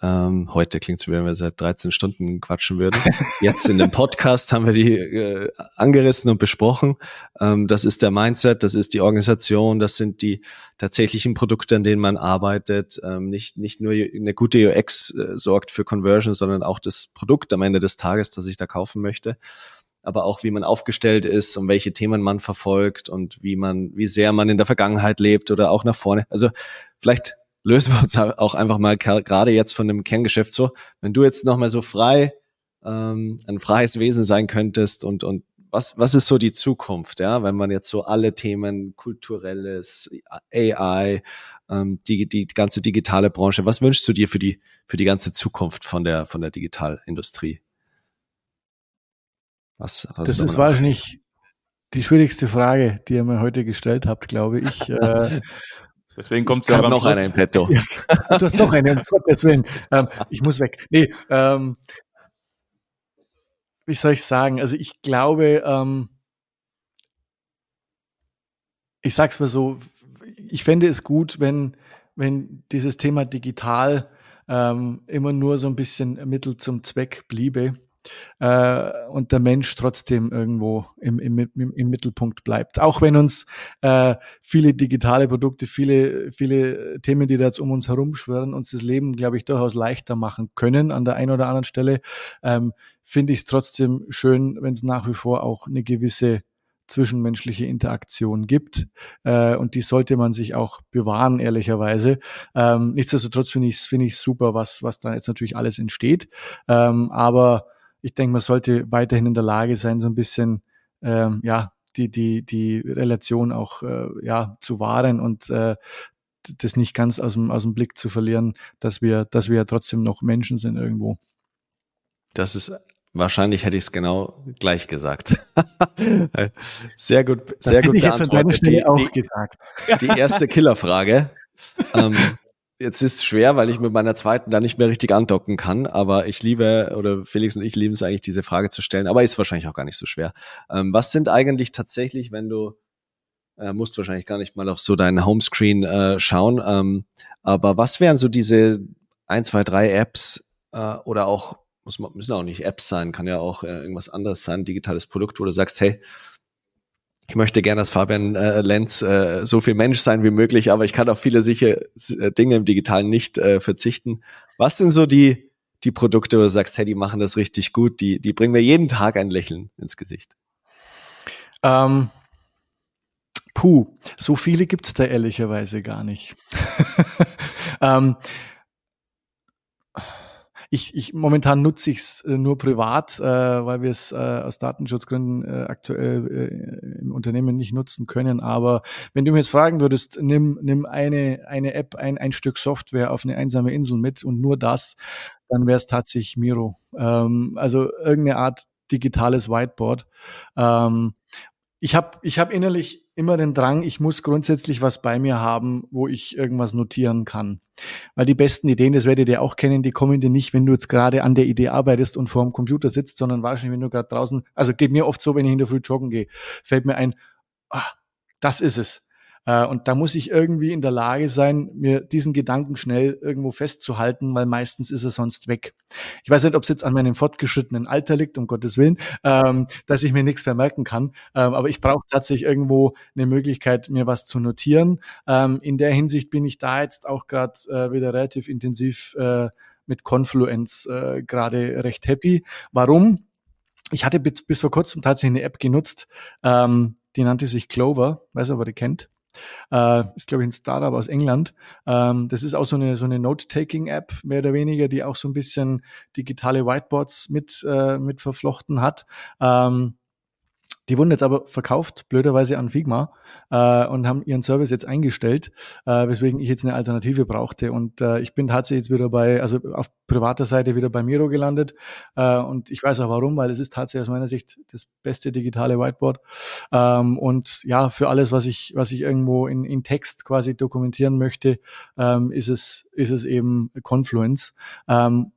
ähm, heute klingt es wie wenn wir seit 13 Stunden quatschen würden. Jetzt in dem Podcast haben wir die äh, angerissen und besprochen. Ähm, das ist der Mindset, das ist die Organisation, das sind die tatsächlichen Produkte, an denen man arbeitet. Ähm, nicht, nicht nur eine gute UX äh, sorgt für Conversion, sondern auch das Produkt am Ende des Tages, das ich da kaufen möchte. Aber auch wie man aufgestellt ist und welche Themen man verfolgt und wie man, wie sehr man in der Vergangenheit lebt oder auch nach vorne. Also vielleicht lösen wir uns auch einfach mal gerade jetzt von dem Kerngeschäft so. Wenn du jetzt nochmal so frei, ähm, ein freies Wesen sein könntest und, und was, was ist so die Zukunft, ja, wenn man jetzt so alle Themen, kulturelles, AI, ähm, die, die ganze digitale Branche, was wünschst du dir für die, für die ganze Zukunft von der, von der Digitalindustrie? Was, was das ist wahrscheinlich die schwierigste Frage, die ihr mir heute gestellt habt, glaube ich. äh, Deswegen kommt es ja noch einer im Petto. Ja, du hast noch einen, um Gottes Willen. Ähm, ich muss weg. Nee, ähm, wie soll ich sagen? Also ich glaube, ähm, ich sag's mal so, ich fände es gut, wenn, wenn dieses Thema digital ähm, immer nur so ein bisschen Mittel zum Zweck bliebe äh, und der Mensch trotzdem irgendwo im, im, im, im Mittelpunkt bleibt. Auch wenn uns äh, viele digitale Produkte, viele, viele Themen, die da jetzt um uns herum schwirren, uns das Leben, glaube ich, durchaus leichter machen können an der einen oder anderen Stelle, ähm, finde ich es trotzdem schön, wenn es nach wie vor auch eine gewisse zwischenmenschliche Interaktion gibt. Äh, und die sollte man sich auch bewahren, ehrlicherweise. Ähm, nichtsdestotrotz finde ich es find ich super, was, was da jetzt natürlich alles entsteht. Ähm, aber ich denke, man sollte weiterhin in der Lage sein, so ein bisschen ähm, ja die die die Relation auch äh, ja zu wahren und äh, das nicht ganz aus dem aus dem Blick zu verlieren, dass wir dass wir ja trotzdem noch Menschen sind irgendwo. Das ist wahrscheinlich hätte ich es genau gleich gesagt. sehr gut, sehr gut beantwortet. Die, die, die, erste Killerfrage. ähm, Jetzt ist es schwer, weil ich mit meiner zweiten da nicht mehr richtig andocken kann, aber ich liebe, oder Felix und ich lieben es eigentlich, diese Frage zu stellen, aber ist wahrscheinlich auch gar nicht so schwer. Ähm, was sind eigentlich tatsächlich, wenn du, äh, musst wahrscheinlich gar nicht mal auf so deinen Homescreen äh, schauen, ähm, aber was wären so diese ein, zwei, drei Apps äh, oder auch, muss, müssen auch nicht Apps sein, kann ja auch äh, irgendwas anderes sein, digitales Produkt, wo du sagst, hey, ich möchte gerne als Fabian äh, Lenz äh, so viel Mensch sein wie möglich, aber ich kann auf viele sicher äh, Dinge im Digitalen nicht äh, verzichten. Was sind so die, die Produkte, wo du sagst, hey, die machen das richtig gut, die, die bringen mir jeden Tag ein Lächeln ins Gesicht? Ähm, puh, so viele gibt's da ehrlicherweise gar nicht. ähm, ich, ich momentan nutze ich es äh, nur privat, äh, weil wir es äh, aus Datenschutzgründen äh, aktuell äh, im Unternehmen nicht nutzen können. Aber wenn du mir jetzt fragen würdest, nimm, nimm eine, eine App, ein, ein Stück Software auf eine einsame Insel mit und nur das, dann wäre es tatsächlich Miro. Ähm, also irgendeine Art digitales Whiteboard. Ähm, ich habe ich hab innerlich immer den Drang, ich muss grundsätzlich was bei mir haben, wo ich irgendwas notieren kann. Weil die besten Ideen, das werdet ihr auch kennen, die kommen dir nicht, wenn du jetzt gerade an der Idee arbeitest und vor dem Computer sitzt, sondern wahrscheinlich, wenn du gerade draußen, also geht mir oft so, wenn ich in der Früh joggen gehe, fällt mir ein, ah, das ist es. Äh, und da muss ich irgendwie in der Lage sein, mir diesen Gedanken schnell irgendwo festzuhalten, weil meistens ist er sonst weg. Ich weiß nicht, ob es jetzt an meinem fortgeschrittenen Alter liegt, um Gottes Willen, ähm, dass ich mir nichts mehr merken kann. Ähm, aber ich brauche tatsächlich irgendwo eine Möglichkeit, mir was zu notieren. Ähm, in der Hinsicht bin ich da jetzt auch gerade äh, wieder relativ intensiv äh, mit Confluence gerade recht happy. Warum? Ich hatte bis, vor kurzem tatsächlich eine App genutzt, die nannte sich Clover, weiß aber, die kennt. Äh, ist, glaube ich, ein Startup aus England. Ähm, das ist auch so eine, so eine Note-Taking-App, mehr oder weniger, die auch so ein bisschen digitale Whiteboards mit, äh, mit verflochten hat. Ähm, die wurden jetzt aber verkauft, blöderweise an Figma, äh, und haben ihren Service jetzt eingestellt, äh, weswegen ich jetzt eine Alternative brauchte. Und äh, ich bin tatsächlich jetzt wieder bei, also auf privater Seite wieder bei Miro gelandet. Äh, und ich weiß auch warum, weil es ist tatsächlich aus meiner Sicht das beste digitale Whiteboard. Ähm, und ja, für alles, was ich, was ich irgendwo in, in Text quasi dokumentieren möchte, ähm, ist es, ist es eben Confluence. Ähm,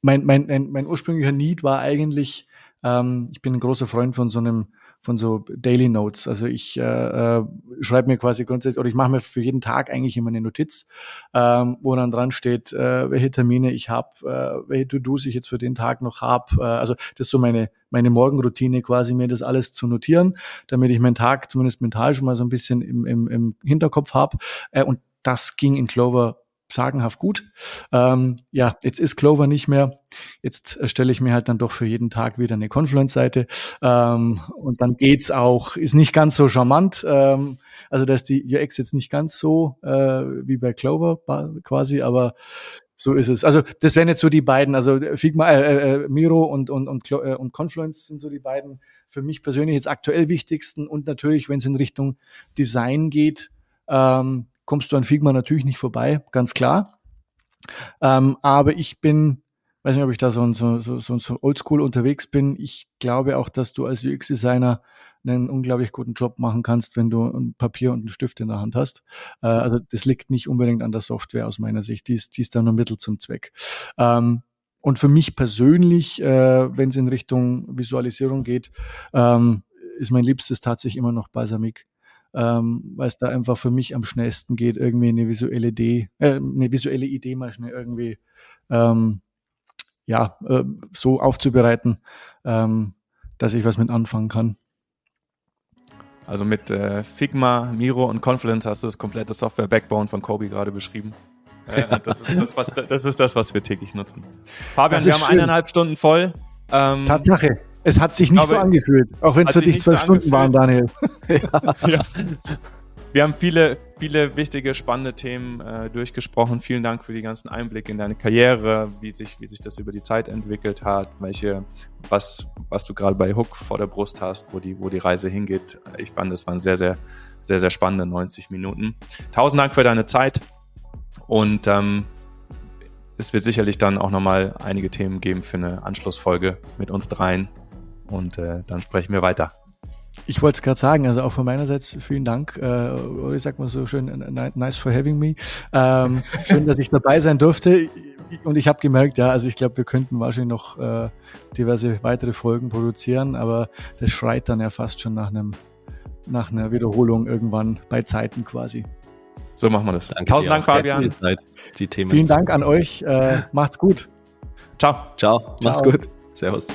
mein, mein, mein, mein ursprünglicher Need war eigentlich, ähm, ich bin ein großer Freund von so einem von so Daily Notes. Also ich äh, äh, schreibe mir quasi grundsätzlich oder ich mache mir für jeden Tag eigentlich immer eine Notiz, ähm, wo dann dran steht, äh, welche Termine ich habe, äh, welche To-Dos ich jetzt für den Tag noch habe. Äh, also das ist so meine meine Morgenroutine quasi, mir das alles zu notieren, damit ich meinen Tag zumindest mental schon mal so ein bisschen im, im, im Hinterkopf habe. Äh, und das ging in Clover sagenhaft gut. Ähm, ja, jetzt ist Clover nicht mehr. Jetzt erstelle ich mir halt dann doch für jeden Tag wieder eine Confluence-Seite. Ähm, und dann geht's auch, ist nicht ganz so charmant. Ähm, also da ist die UX jetzt nicht ganz so äh, wie bei Clover quasi, aber so ist es. Also das wären jetzt so die beiden, also Figma, äh, äh, Miro und und und, äh, und Confluence sind so die beiden für mich persönlich jetzt aktuell wichtigsten und natürlich, wenn es in Richtung Design geht, ähm, kommst du an Figma natürlich nicht vorbei, ganz klar. Ähm, aber ich bin, weiß nicht, ob ich da so, so, so, so oldschool unterwegs bin. Ich glaube auch, dass du als UX-Designer einen unglaublich guten Job machen kannst, wenn du ein Papier und einen Stift in der Hand hast. Äh, also das liegt nicht unbedingt an der Software aus meiner Sicht. Die ist, die ist da nur Mittel zum Zweck. Ähm, und für mich persönlich, äh, wenn es in Richtung Visualisierung geht, ähm, ist mein Liebstes tatsächlich immer noch Balsamic ähm, weil es da einfach für mich am schnellsten geht, irgendwie eine visuelle Idee, äh, eine visuelle Idee mal schnell irgendwie ähm, ja, äh, so aufzubereiten, ähm, dass ich was mit anfangen kann. Also mit äh, Figma, Miro und Confluence hast du das komplette Software-Backbone von Kobe gerade beschrieben. Äh, das, ist das, was, das, ist das, was wir täglich nutzen. Fabian, wir haben schön. eineinhalb Stunden voll. Ähm, Tatsache. Es hat sich nicht glaube, so angefühlt, auch wenn es für dich zwölf so Stunden waren, Daniel. ja. ja. Wir haben viele, viele wichtige, spannende Themen äh, durchgesprochen. Vielen Dank für die ganzen Einblicke in deine Karriere, wie sich, wie sich das über die Zeit entwickelt hat, welche, was, was du gerade bei Hook vor der Brust hast, wo die, wo die Reise hingeht. Ich fand, das waren sehr, sehr, sehr, sehr spannende 90 Minuten. Tausend Dank für deine Zeit und ähm, es wird sicherlich dann auch nochmal einige Themen geben für eine Anschlussfolge mit uns dreien und äh, dann sprechen wir weiter. Ich wollte es gerade sagen, also auch von meiner Seite vielen Dank. Äh, oder ich sag mal so schön, nice for having me. Ähm, schön, dass ich dabei sein durfte. Und ich habe gemerkt, ja, also ich glaube, wir könnten wahrscheinlich noch äh, diverse weitere Folgen produzieren, aber das schreit dann ja fast schon nach einem nach einer Wiederholung irgendwann bei Zeiten quasi. So machen wir das. Danke Tausend Dank, Fabian. Zeit, die Themen. Vielen Dank an euch. Äh, macht's gut. Ciao. Ciao. Ciao. Macht's gut. Servus.